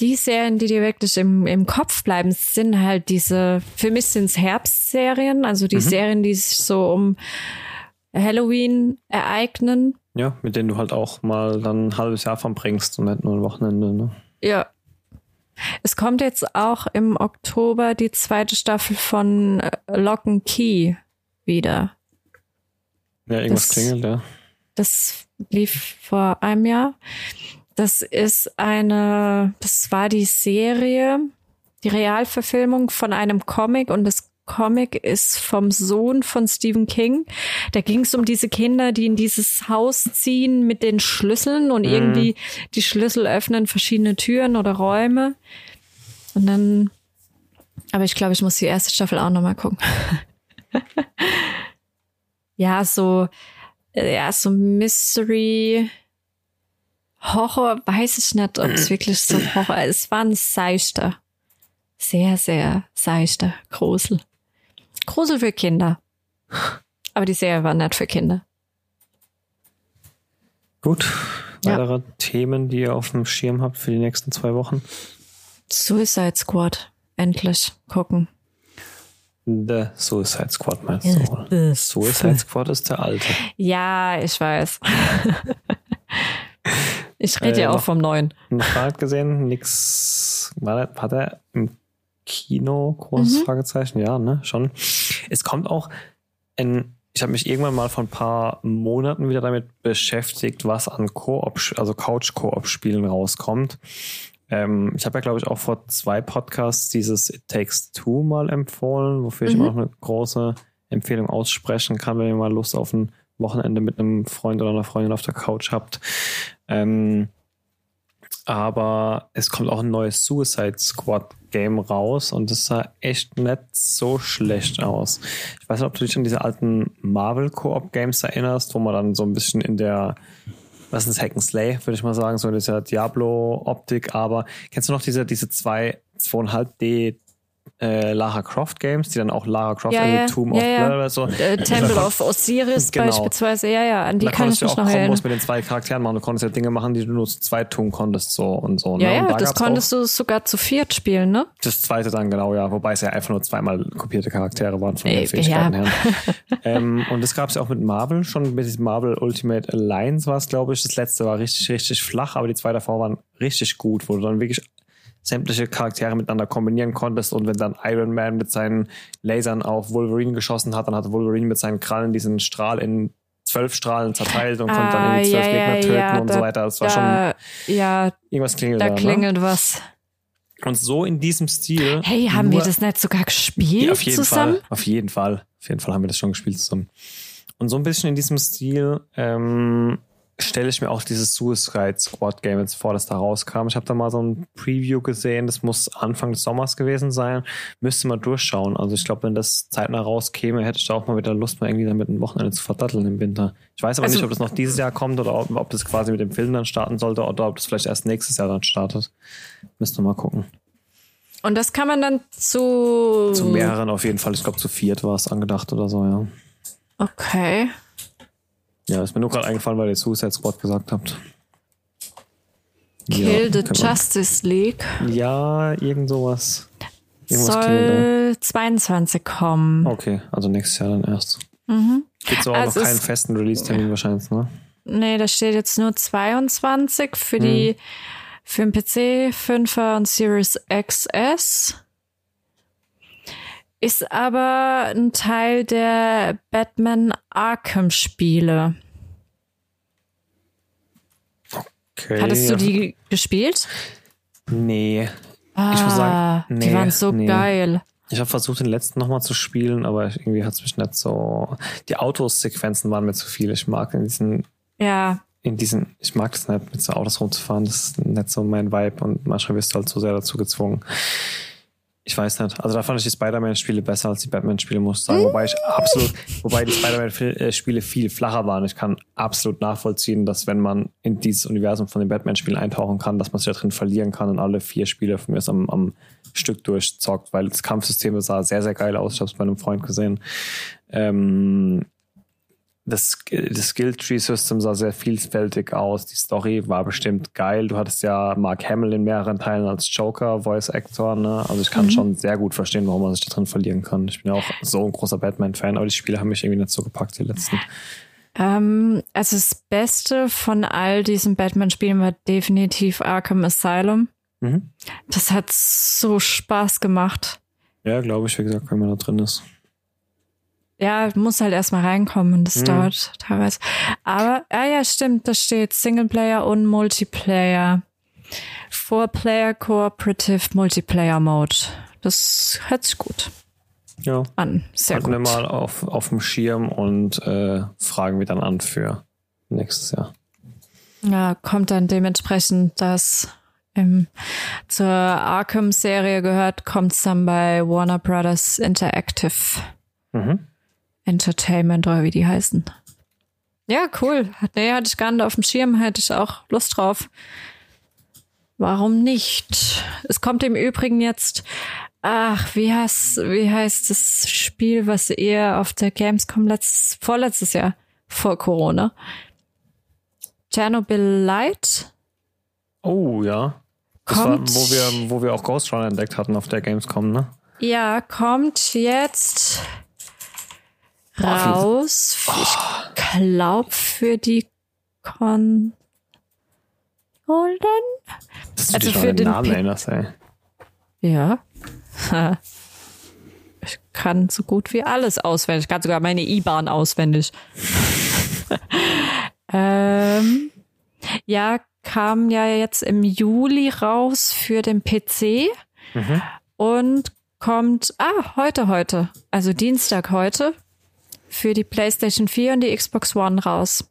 Die Serien, die dir wirklich im, im Kopf bleiben, sind halt diese, für mich sind es Herbstserien, also die Serien, die sich so um Halloween ereignen. Ja, mit denen du halt auch mal dann ein halbes Jahr verbringst und nicht nur ein Wochenende, ne? Ja. Es kommt jetzt auch im Oktober die zweite Staffel von äh, Lock and Key wieder. Ja, irgendwas Das- klingelt, ja. Das lief vor einem Jahr. Das ist eine, das war die Serie, die Realverfilmung von einem Comic und das Comic ist vom Sohn von Stephen King. Da ging es um diese Kinder, die in dieses Haus ziehen mit den Schlüsseln und irgendwie die Schlüssel öffnen verschiedene Türen oder Räume. Und dann Aber ich glaube, ich muss die erste Staffel auch nochmal gucken. (laughs) ja, so, äh, ja, so Mystery, Horror, weiß ich nicht, ob es (clears throat) wirklich so Horror ist. Es war ein seichter. Sehr, sehr seichter Grusel. Grusel für Kinder. Aber die Serie war nicht für Kinder. Gut. Ja. Weitere Themen, die ihr auf dem Schirm habt für die nächsten zwei Wochen? Suicide Squad. Endlich gucken. The Suicide Squad meinst du? wohl? Suicide Squad ist der alte. Ja, ich weiß. (laughs) ich rede Äh, ja auch vom neuen. Noch Frage gesehen? Nix. War der, hat er im Kino? Großes Mhm. Fragezeichen? Ja, ne? Schon. Es kommt auch ein. Ich habe mich irgendwann mal vor ein paar Monaten wieder damit beschäftigt, was an Koop, also Couch-Koop-Spielen rauskommt. Ähm, ich habe ja, glaube ich, auch vor zwei Podcasts dieses It Takes Two mal empfohlen, wofür ich Mhm. immer noch eine große Empfehlung aussprechen kann, wenn ihr mal Lust auf ein Wochenende mit einem Freund oder einer Freundin auf der Couch habt. Ähm, aber es kommt auch ein neues Suicide Squad Game raus und das sah echt nicht so schlecht aus. Ich weiß nicht, ob du dich an diese alten Marvel Koop Games erinnerst, wo man dann so ein bisschen in der was ist das, Hack and Slay, würde ich mal sagen, so in dieser Diablo-Optik, aber kennst du noch diese, diese zwei 2,5D äh, Lara Croft Games, die dann auch Lara Croft Ja, in ja, Tomb ja, of ja. Blood oder so. Äh, Temple (laughs) of Osiris Genau. beispielsweise. Ja, ja, an die da kann ich konntest du mich auch noch erinnern. Kombos mit den zwei Charakteren machen. Du konntest ja Dinge machen, die du nur zu zweit tun konntest, so und so. Ja, ne? und ja, da das konntest du sogar zu viert spielen, ne? Das zweite dann, genau, ja. Wobei es ja einfach nur zweimal kopierte Charaktere waren von Äh, den Fähigkeiten ja. her. (laughs) ähm, und das gab es ja auch mit Marvel, schon mit Marvel Ultimate Alliance war es, glaube ich. Das letzte war richtig, richtig flach, aber die zwei davor waren richtig gut, wo du dann wirklich sämtliche Charaktere miteinander kombinieren konntest und wenn dann Iron Man mit seinen Lasern auf Wolverine geschossen hat, dann hat Wolverine mit seinen Krallen diesen Strahl in zwölf Strahlen zerteilt und konnte dann irgendwie zwölf Gegner töten und da, so weiter. Das war schon da, ja, irgendwas klingelt da da. Ne? klingelt was. Und so in diesem Stil. Hey, haben wir nur- das nicht sogar gespielt ja, auf jeden zusammen? Fall. Auf jeden Fall. Auf jeden Fall haben wir das schon gespielt zusammen. Und so ein bisschen in diesem Stil ähm, stelle ich mir auch dieses Suicide Squad Game jetzt vor, das da rauskam. Ich habe da mal so ein Preview gesehen. Das muss Anfang des Sommers gewesen sein. Müsste mal durchschauen. Also ich glaube, wenn das zeitnah rauskäme, hätte ich da auch mal wieder Lust, mal irgendwie damit ein Wochenende zu verdatteln im Winter. Ich weiß aber Also- nicht, ob das noch dieses Jahr kommt oder ob, ob das quasi mit dem Film dann starten sollte oder ob das vielleicht erst nächstes Jahr dann startet. Müsste mal gucken. Und das kann man dann zu. Zu mehreren auf jeden Fall. Ich glaube, zu viert war es angedacht oder so, ja. Okay. Ja, ist mir nur gerade eingefallen, weil ihr Suicide Squad gesagt habt. Kill the kann man- Justice League Ja, irgend sowas. Irgendwas soll 22 kommen. Okay, also nächstes Jahr dann erst. Gibt aber Also noch keinen es- festen Release-Termin wahrscheinlich, ne? Nee, da steht jetzt nur 22 für die für den PC, 5er und Series XS. Ist aber ein Teil der Batman Arkham Spiele. Okay. Hattest du die gespielt? Nee. Ah, muss sagen, die nee, waren so nee. geil. Ich habe versucht, den letzten nochmal zu spielen, aber irgendwie hat es mich nicht so. Die Autosequenzen waren mir zu viel. Ich mag in diesen, Ja, in diesen, ich mag es nicht, mit so Autos rumzufahren. Das ist nicht so mein Vibe und manchmal wirst du halt so sehr dazu gezwungen. Ich weiß nicht. Also da fand ich die Spider-Man-Spiele besser als die Batman-Spiele, muss ich sagen. Wobei ich absolut, wobei die Spider-Man-Spiele viel flacher waren. Ich kann absolut nachvollziehen, dass wenn man in dieses Universum von den Batman-Spielen eintauchen kann, dass man sich da drin verlieren kann und alle vier Spiele von mir aus am, am Stück durchzockt, weil das Kampfsystem sah sehr, sehr geil aus. Ich habe es bei einem Freund gesehen. Ähm, das, das Skill-Tree-System sah sehr vielfältig aus. Die Story war bestimmt geil. Du hattest ja Mark Hamill in mehreren Teilen als Joker, Voice-Actor. Ne? Also ich kann schon sehr gut verstehen, warum man sich da drin verlieren kann. Ich bin ja auch so ein großer Batman-Fan, aber die Spiele haben mich irgendwie nicht so gepackt, die letzten. ähm, also das Beste von all diesen Batman-Spielen war definitiv Arkham Asylum. Mhm. Das hat so Spaß gemacht. Ja, glaube ich, wie gesagt, wenn man da drin ist. Ja, muss halt erstmal reinkommen und das Mhm. dauert teilweise. Aber, ja, ja, stimmt, da steht Singleplayer und Multiplayer. Four-Player Cooperative Multiplayer Mode. Das hört sich gut Ja, an. Sehr halten wir gut. mal auf, auf dem Schirm und äh, fragen wir dann an für nächstes Jahr. Ja, kommt dann dementsprechend das im, zur Arkham-Serie gehört, kommt es dann bei Warner Brothers Interactive Mhm. Entertainment oder wie die heißen. Ja, cool. Nee, hatte ich gar nicht auf dem Schirm, hätte ich auch Lust drauf. Warum nicht? Es kommt im Übrigen jetzt, ach, wie heißt, wie heißt das Spiel, was ihr auf der Gamescom letztes, vorletztes Jahr, vor Corona? Chernobyl Light? Oh, ja. Das war, Kommt, wo wir, wo wir auch Ghost Runner entdeckt hatten auf der Gamescom, ne? ja, kommt jetzt raus. Ich glaube für die Konsolen. Dass du Also für den Namen erinnerst, ey. Ja. (laughs) Ich kann so gut wie alles auswendig. Ich kann sogar meine IBAN auswendig. (laughs) ähm, ja, kam ja jetzt im Juli raus für den PC Mhm. und kommt, ah, heute, heute, also Dienstag heute, für die PlayStation 4 und die Xbox One raus.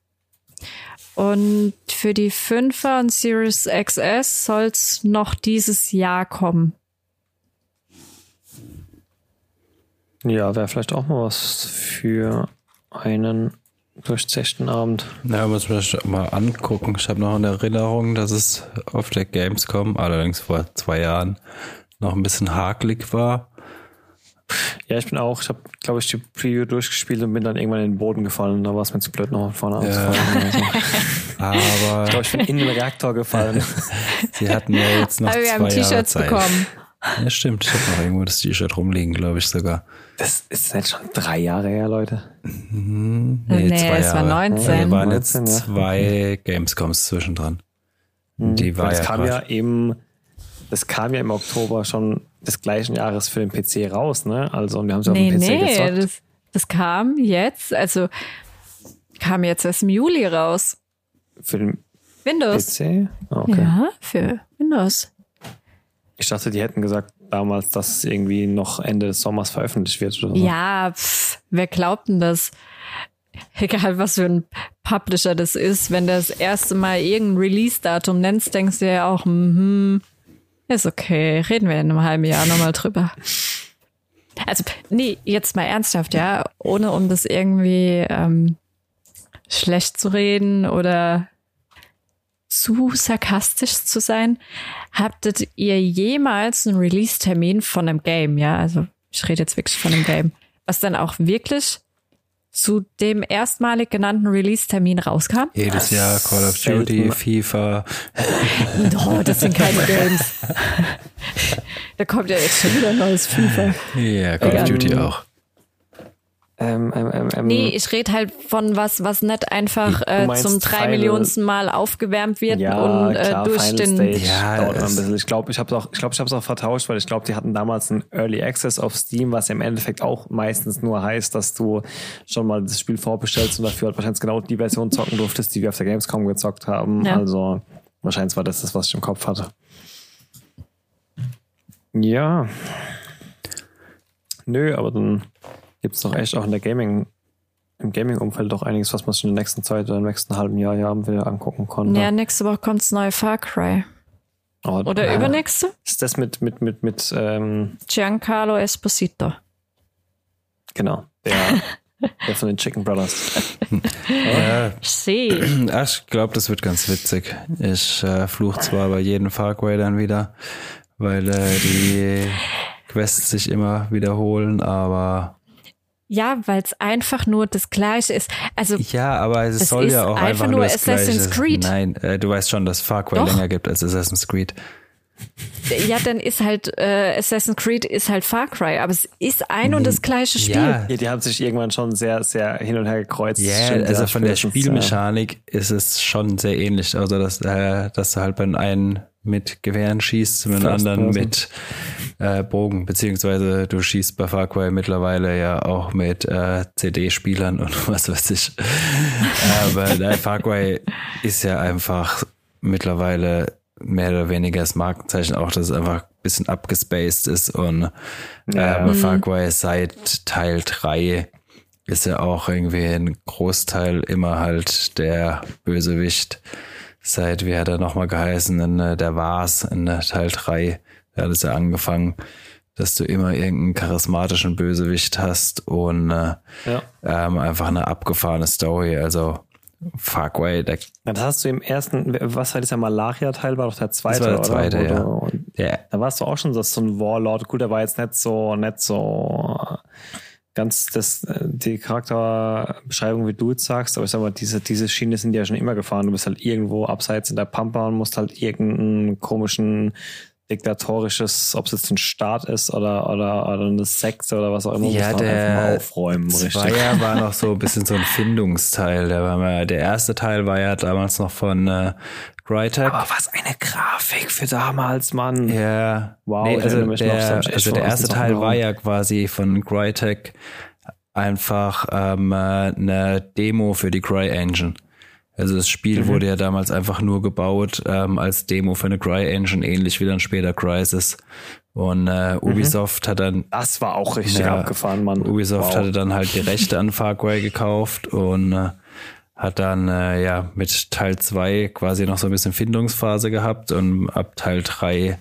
Und für die 5er und Series XS soll's noch dieses Jahr kommen. Ja, wäre vielleicht auch mal was für einen durchzechten Abend. Ja, muss man das mal angucken. Ich habe noch in Erinnerung, dass es auf der Gamescom, allerdings vor zwei Jahren, noch ein bisschen hakelig war. Ja, ich bin auch, ich habe, glaube ich, die Preview durchgespielt und bin dann irgendwann in den Boden gefallen. Da war es mir zu blöd, noch von vorne Ja. anzufangen. (laughs) Aber ich glaube, ich bin in den Reaktor gefallen. (laughs) sie hatten ja jetzt noch Aber wir zwei haben Jahre T-Shirts Zeit. bekommen. Ja, stimmt. Ich habe noch irgendwo das T-Shirt rumliegen, glaube ich sogar. Das ist jetzt schon drei Jahre her, Leute. Nee, es war 19. Ja, da waren jetzt 19, ja. zwei Gamescoms zwischendran. Die war das ja kam ja im, das kam ja im Oktober schon des gleichen Jahres für den PC raus, ne? Also, und wir haben es ja auf Nee, dem PC nee, gezockt. das, das kam jetzt, also kam jetzt erst im Juli raus. Für den Windows. PC? Ah, Okay. Ja, für Windows. Ich dachte, die hätten gesagt damals, dass es irgendwie noch Ende des Sommers veröffentlicht wird oder so. Ja, pff, wer glaubt denn das? Egal, was für ein Publisher das ist, wenn du das erste Mal irgendein Release-Datum nennst, denkst du ja auch, hm, ist okay, reden wir in einem halben Jahr nochmal drüber. Also, nee, jetzt mal ernsthaft, ja, ohne um das irgendwie ähm, schlecht zu reden oder zu sarkastisch zu sein. Habtet ihr jemals einen Release-Termin von einem Game, ja? Also, ich rede jetzt wirklich von einem Game, was dann auch wirklich zu dem erstmalig genannten Release-Termin rauskam? Jedes Jahr Call of selten. Duty, FIFA. Oh, das sind keine (laughs) Games. (laughs) da kommt ja jetzt schon wieder ein neues FIFA. Ja, Call Egal. of Duty auch. Ähm, ähm, ähm, ähm, Nee, ich rede halt von was, was nicht einfach äh, meinst zum drei Millionsten Mal aufgewärmt wird ja, und äh, klar, durch Final den. Stage Ja, dauert ein bisschen. Ich glaube, ich habe es auch, ich glaube, ich habe es auch vertauscht, weil ich glaube, die hatten damals einen Early Access auf Steam, was ja im Endeffekt auch meistens nur heißt, dass du schon mal das Spiel vorbestellst und dafür halt wahrscheinlich genau die Version zocken durftest, die wir auf der Gamescom gezockt haben. Ja. Also wahrscheinlich war das das, was ich im Kopf hatte. Ja. Nö, aber dann gibt's doch echt auch in der Gaming im Gaming-Umfeld doch einiges, was man sich in der nächsten Zeit oder im nächsten halben Jahr ja wieder angucken konnte. Ja, nächste Woche kommt das neue Far Cry. Aber- Oder ja. übernächste? Ist das mit, mit, mit, mit, ähm, Giancarlo Esposito. genau, der, (laughs) der von den Chicken Brothers. (laughs) Ja, Ich sehe. Ach, ich glaube, das wird ganz witzig. Ich äh, fluch zwar bei jedem Far Cry dann wieder, weil äh, die (laughs) Quests sich immer wiederholen, aber Ja, weil es einfach nur das Gleiche ist. Also, ja, aber es Das soll ist ja auch einfach einfach nur nur das Assassin's Gleiche. Creed. Nein, äh, du weißt schon, dass Far Cry Doch. länger gibt als Assassin's Creed. ja, dann ist halt äh, Assassin's Creed ist halt Far Cry, aber es ist ein und das gleiche Spiel. Ja, Ja, die haben sich irgendwann schon sehr, sehr hin und her gekreuzt. Ja, Stimmt, also ja, von der Spielmechanik ist es schon sehr ähnlich. Also, dass, äh, dass du halt bei den einen mit Gewehren schießt First anderen mit äh, Bogen, beziehungsweise du schießt bei Far Cry mittlerweile ja auch mit äh, CD-Spielern und (laughs) was weiß ich. Aber (laughs) nein, Far Cry ist ja einfach mittlerweile mehr oder weniger das Markenzeichen auch, dass es einfach ein bisschen abgespaced ist und Ja. äh, bei Far Cry seit Teil 3 ist ja auch irgendwie ein Großteil immer halt der Bösewicht seit, wie hat er nochmal geheißen, in äh, der Wars in äh, Teil 3. Da hat es ja angefangen, dass du immer irgendeinen charismatischen Bösewicht hast und äh, Ja. ähm, einfach eine abgefahrene Story. Also Far Cry, der, Das hast du im ersten, was war dieser Malaria-Teil, war doch der zweite, das war der oder? zweite, Wo ja. und der Da warst du auch schon so so ein Warlord. Gut, der war jetzt nicht so, nicht so ganz das, äh, die Charakterbeschreibung, wie du jetzt sagst, aber ich sag mal, diese, diese Schiene sind ja schon immer gefahren. Du bist halt irgendwo abseits in der Pampa und musst halt irgendeinen komischen diktatorisches, ob es jetzt ein Staat ist oder, oder, oder eine Sekte oder was auch immer, Ja, du halt einfach mal der aufräumen, richtig. Zweier war noch so ein bisschen so ein Findungsteil. Der, war mal, der erste Teil war ja damals noch von äh, Crytek. Aber was eine Grafik für damals, Mann. Ja, Wow, nee, also, noch, das der, also der erste Teil war ja quasi von Crytek einfach ähm, äh, eine Demo für die Cry Engine. Also das Spiel Mhm. wurde ja damals einfach nur gebaut ähm, als Demo für eine Cry Engine, ähnlich wie dann später Crysis. Und äh, Ubisoft hat dann Das war auch richtig Ja, abgefahren, Mann. Ubisoft Wow. hatte dann halt die Rechte an Far Cry gekauft und äh, hat dann äh, ja mit Teil 2 quasi noch so ein bisschen Findungsphase gehabt und ab Teil 3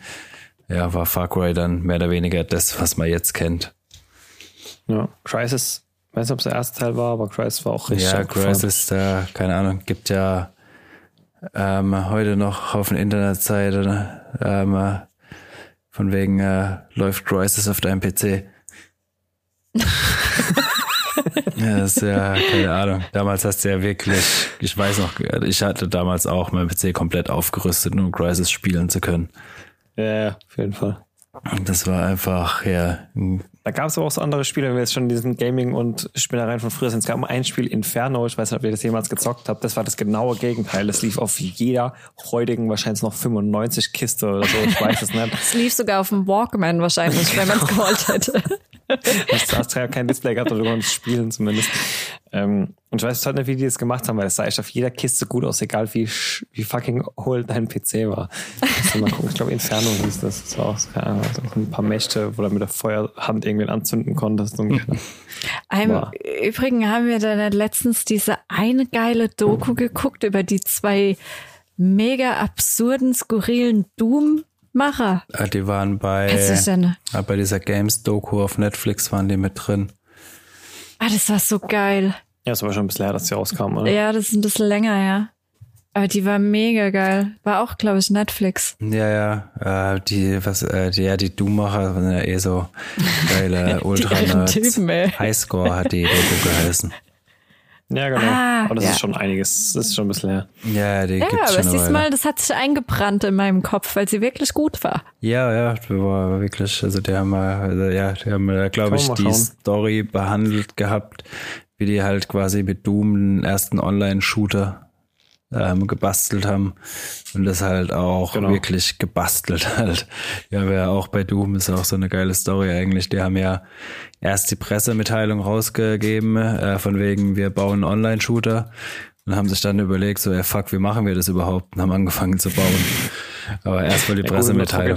ja, war Far Cry dann mehr oder weniger das, was man jetzt kennt. Ja, Crisis, weiß nicht, ob es der erste Teil war, aber Crisis war auch richtig ja, abgefahren. Crisis, da, keine Ahnung, gibt ja ähm, heute noch auf der Internetseite ne, ähm, äh, von wegen äh, läuft Crisis auf deinem PC. (laughs) ja, das ist ja, keine Ahnung. Damals hast du ja wirklich, ich weiß noch, ich hatte damals auch mein PC komplett aufgerüstet, um Crisis spielen zu können. Ja, ja, auf jeden Fall. Und das war einfach, ja, ein Da gab es aber auch so andere Spiele, wenn wir jetzt schon diesen Gaming- und Spielereien von früher sind. Es gab ein Spiel Inferno, ich weiß nicht, ob ihr das jemals gezockt habt. Das war das genaue Gegenteil. Das lief auf jeder heutigen, wahrscheinlich noch 95 Kiste oder so. Ich weiß es nicht. (laughs) Es lief sogar auf dem Walkman wahrscheinlich, wenn man es gewollt hätte. (laughs) Das hast ja kein Display gehabt, oder du konntest spielen zumindest. Ähm, und ich weiß heute nicht, wie die das gemacht haben, weil es sah echt auf jeder Kiste gut aus, egal wie, wie fucking hohl dein PC war. Mal gucken. Ich glaube, Inferno hieß das. Das war auch keine Ahnung, ein paar Mächte, wo du mit der Feuerhand irgendwen anzünden konntest. Und, Im Wow. Übrigen haben wir dann letztens diese eine geile Doku geguckt über die zwei mega absurden, skurrilen Doom-Macher. äh, die waren bei, denn? äh, bei dieser Games-Doku auf Netflix waren die mit drin. Ah, das war so geil. ja, es war schon ein bisschen her, dass sie rauskam. Oder? Ja, das ist ein bisschen länger, ja. Aber die war mega geil. War auch, glaube ich, Netflix. Ja, ja, äh, die, was, äh, die, ja, die Doom-Macher sind ja eh so geile (laughs) Ultra-Nerds. Typen, ey. Highscore hat die Doku geheißen. Ja, genau. Ah, aber das ja. ist schon einiges. Das ist schon ein bisschen her. Ja, die Ja, gibt's aber schon eine siehst Weile. mal, das hat sich eingebrannt in meinem Kopf, weil sie wirklich gut war. Ja, ja, die war wirklich, also die haben also ja, die haben da, glaube ich, die schauen. Story behandelt gehabt, wie die halt quasi mit Doom den ersten Online-Shooter ähm, gebastelt haben und das halt auch Genau. wirklich gebastelt halt. Ja, aber ja auch bei Doom ist auch so eine geile Story eigentlich. Die haben ja erst die Pressemitteilung rausgegeben, äh, von wegen, wir bauen einen Online-Shooter und haben sich dann überlegt, so, ja fuck, wie machen wir das überhaupt? Und haben angefangen zu bauen. Aber erst mal die Ja, gut, mit Pressemitteilung.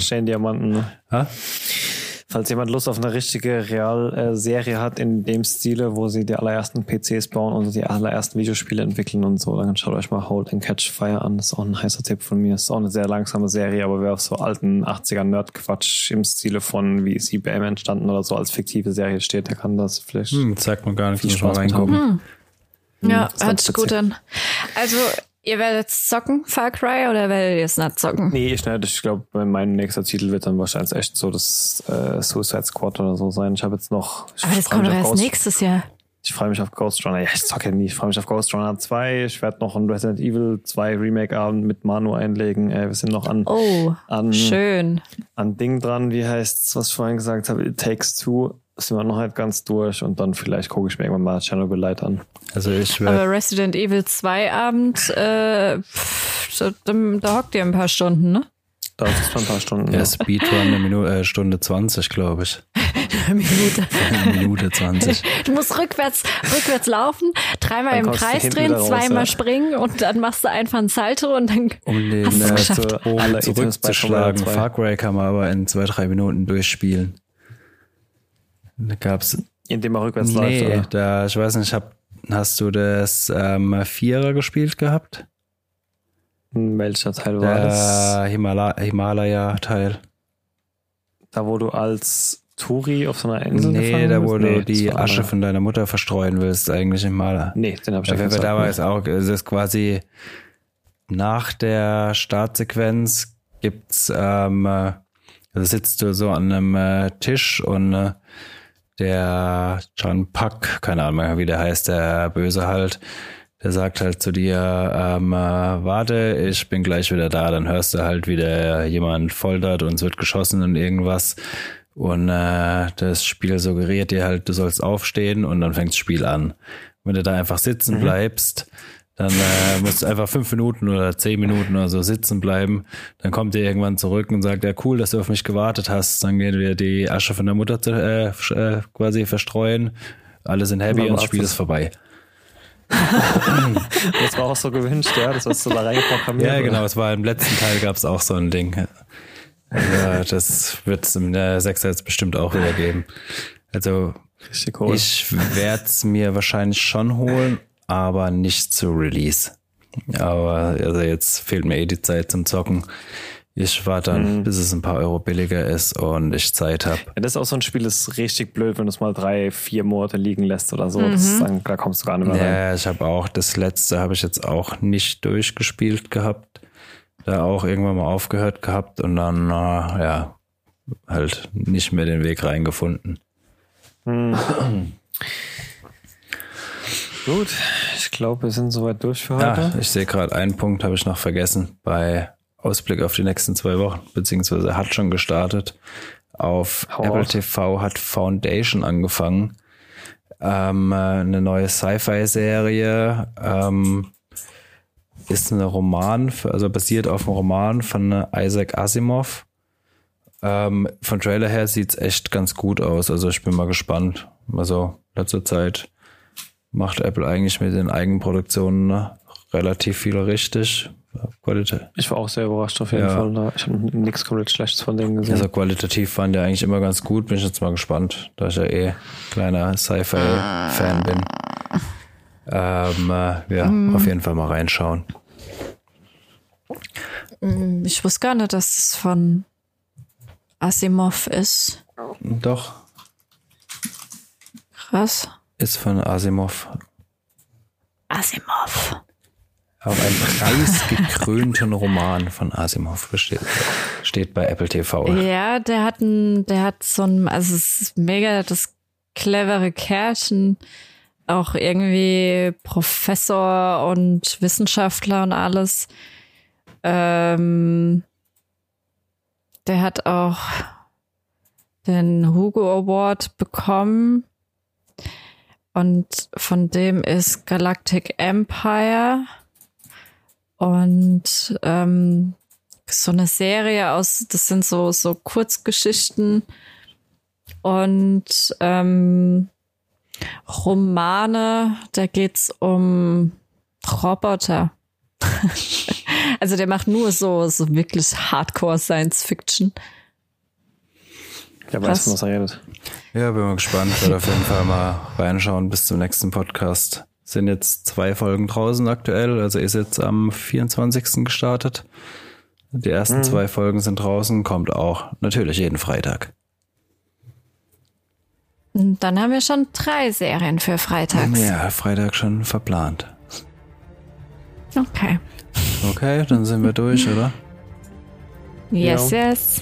Ne? Ha? Falls jemand Lust auf eine richtige Real-Serie hat in dem Stile, wo sie die allerersten PCs bauen und die allerersten Videospiele entwickeln und so, dann schaut euch mal Hold and Catch Fire an. Das ist auch ein heißer Tipp von mir. Das ist auch eine sehr langsame Serie, aber wer auf so alten 80er Nerd-Quatsch im Stile von wie ist IBM entstanden oder so als fiktive Serie steht, der kann das vielleicht. Hm, sagt mir gar nicht, Viel muss mal Spaß mit reingucken. Ja, ist hört ganz sich gut an. Also, ihr werdet zocken, Far Cry, oder werdet ihr es nicht zocken? Nee, ich, ich glaube, mein nächster Titel wird dann wahrscheinlich echt so das äh, Suicide Squad oder so sein. Ich habe jetzt noch. Ich Aber das kommt mich doch auf erst Ghost- nächstes Jahr. Ich freue mich auf Ghost Runner. Ja, ich zocke nie. Ich freue mich auf Ghost Runner 2. Ich werde noch ein Resident Evil 2 Remake-Abend mit Manu einlegen. Äh, wir sind noch an, Oh, an, schön. an Ding dran. Wie heißt's, was ich vorhin gesagt habe? It Takes Two. Sind wir noch nicht ganz durch und dann vielleicht gucke ich mir irgendwann mal Chernobyl Light an. Also ich werde Aber Resident Evil 2 Abend, äh, pff, da, da, hockt ihr ein paar Stunden, ne? Da ist es schon ein paar Stunden. ja, Ja. Speedrun eine Minute, äh, Stunde 20, glaube ich. (laughs) Minute. Eine Minute 20. Du musst rückwärts, rückwärts laufen, dreimal Dann im du Kreis drehen, raus, zweimal ja. springen und dann machst du einfach ein Salto und dann Um den Hast äh, geschafft? Alle Bogen Items bei zurückzuschlagen. Formel 2. Far Cry kann man aber in zwei, drei Minuten durchspielen. Da gab's Indem er rückwärts nee, läuft. Oder? da, ich weiß nicht, hab, hast du das ähm, Vierer gespielt gehabt? Welcher Teil war das? Der Himala Himalaya-Teil. Da, wo du als Turi auf so einer Insel Nee, gefangen da wo Nee, du die das Asche einer. von deiner Mutter verstreuen willst, eigentlich im Maler. Nee, den hab ich Ja, ja gesagt. da war, ist auch, es ist quasi nach der Startsequenz gibt's, ähm, äh, da sitzt du so an einem äh, Tisch und äh, der John Puck, keine Ahnung mehr, wie der heißt, der Böse halt, der sagt halt zu dir, ähm, äh, warte, ich bin gleich wieder da, dann hörst du halt wieder jemand foltert und es wird geschossen und irgendwas. Und äh, das Spiel suggeriert dir halt, du sollst aufstehen und dann fängt das Spiel an. Wenn du da einfach sitzen bleibst, dann äh, musst du einfach fünf Minuten oder zehn Minuten oder so sitzen bleiben. Dann kommt er irgendwann zurück und sagt, ja cool, dass du auf mich gewartet hast. Dann gehen wir die Asche von der Mutter zu, äh, äh, quasi verstreuen. Alle sind happy und das Spiel ist vorbei. (laughs) Das war auch so gewünscht, ja. Das hast du da reinprogrammiert. Ja, oder? genau. Es war im letzten Teil gab es auch so ein Ding. Ja, das wird es in der Sechser jetzt bestimmt auch wieder geben. Also cool. ich werde es mir wahrscheinlich schon holen, aber nicht zu Release. Aber also jetzt fehlt mir eh die Zeit zum Zocken. Ich warte dann, bis es ein paar Euro billiger ist und ich Zeit habe. Ja, das ist auch so ein Spiel, das ist richtig blöd, wenn du es mal drei, vier Monate liegen lässt oder so. Das ist dann, da kommst du gar nicht mehr rein. Ja, ich habe auch das letzte habe ich jetzt auch nicht durchgespielt gehabt. Da auch irgendwann mal aufgehört gehabt und dann äh, ja halt nicht mehr den Weg reingefunden. (clears throat) (clears throat) Gut, ich glaube, wir sind soweit durch für Ja, heute. ich sehe gerade einen Punkt habe ich noch vergessen bei Ausblick auf die nächsten zwei Wochen, beziehungsweise hat schon gestartet. Auf Hau Apple raus. TV hat Foundation angefangen. Ähm, äh, eine neue Sci-Fi-Serie. Ähm, ist ein Roman, also basiert auf einem Roman von äh, Isaac Asimov. Ähm, von Trailer her sieht's echt ganz gut aus. Also ich bin mal gespannt. Also letzte Zeit macht Apple eigentlich mit den Eigenproduktionen ne, relativ viel richtig. Qualita Ich war auch sehr überrascht auf jeden Ja. Fall. Da- Ich habe nichts komplett Schlechtes von denen gesehen. also qualitativ waren die eigentlich immer ganz gut. Bin ich jetzt mal gespannt, da ich ja eh kleiner Sci-Fi-Fan bin. Ähm, äh, ja, auf jeden Fall mal reinschauen. Ich wusste gar nicht, dass es von Asimov ist. Doch, Krass. Ist von Asimov. Asimov. Auf einen preisgekrönten Roman von Asimov steht, steht bei Apple TV. Ja, der hat ein, der hat so ein, also es ist mega das clevere Kerlchen, auch irgendwie Professor und Wissenschaftler und alles. Ähm, der hat auch den Hugo Award bekommen und von dem ist Galactic Empire und ähm, so eine Serie aus, das sind so, so Kurzgeschichten und ähm, Romane, da geht's um Roboter. (laughs) also der macht nur so, so wirklich Hardcore Science Fiction. Der weiß, krass. von was er redet. Ja, bin mal gespannt. Werde auf jeden Fall mal reinschauen bis zum nächsten Podcast. Sind jetzt zwei Folgen draußen aktuell, also ist jetzt am 24. gestartet. Die ersten zwei Folgen sind draußen, kommt auch natürlich jeden Freitag. Und dann haben wir schon drei Serien für freitags. Ja, Freitag schon verplant. Okay. Okay, dann sind wir durch, oder? Yes, Ja. yes.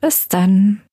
Bis dann.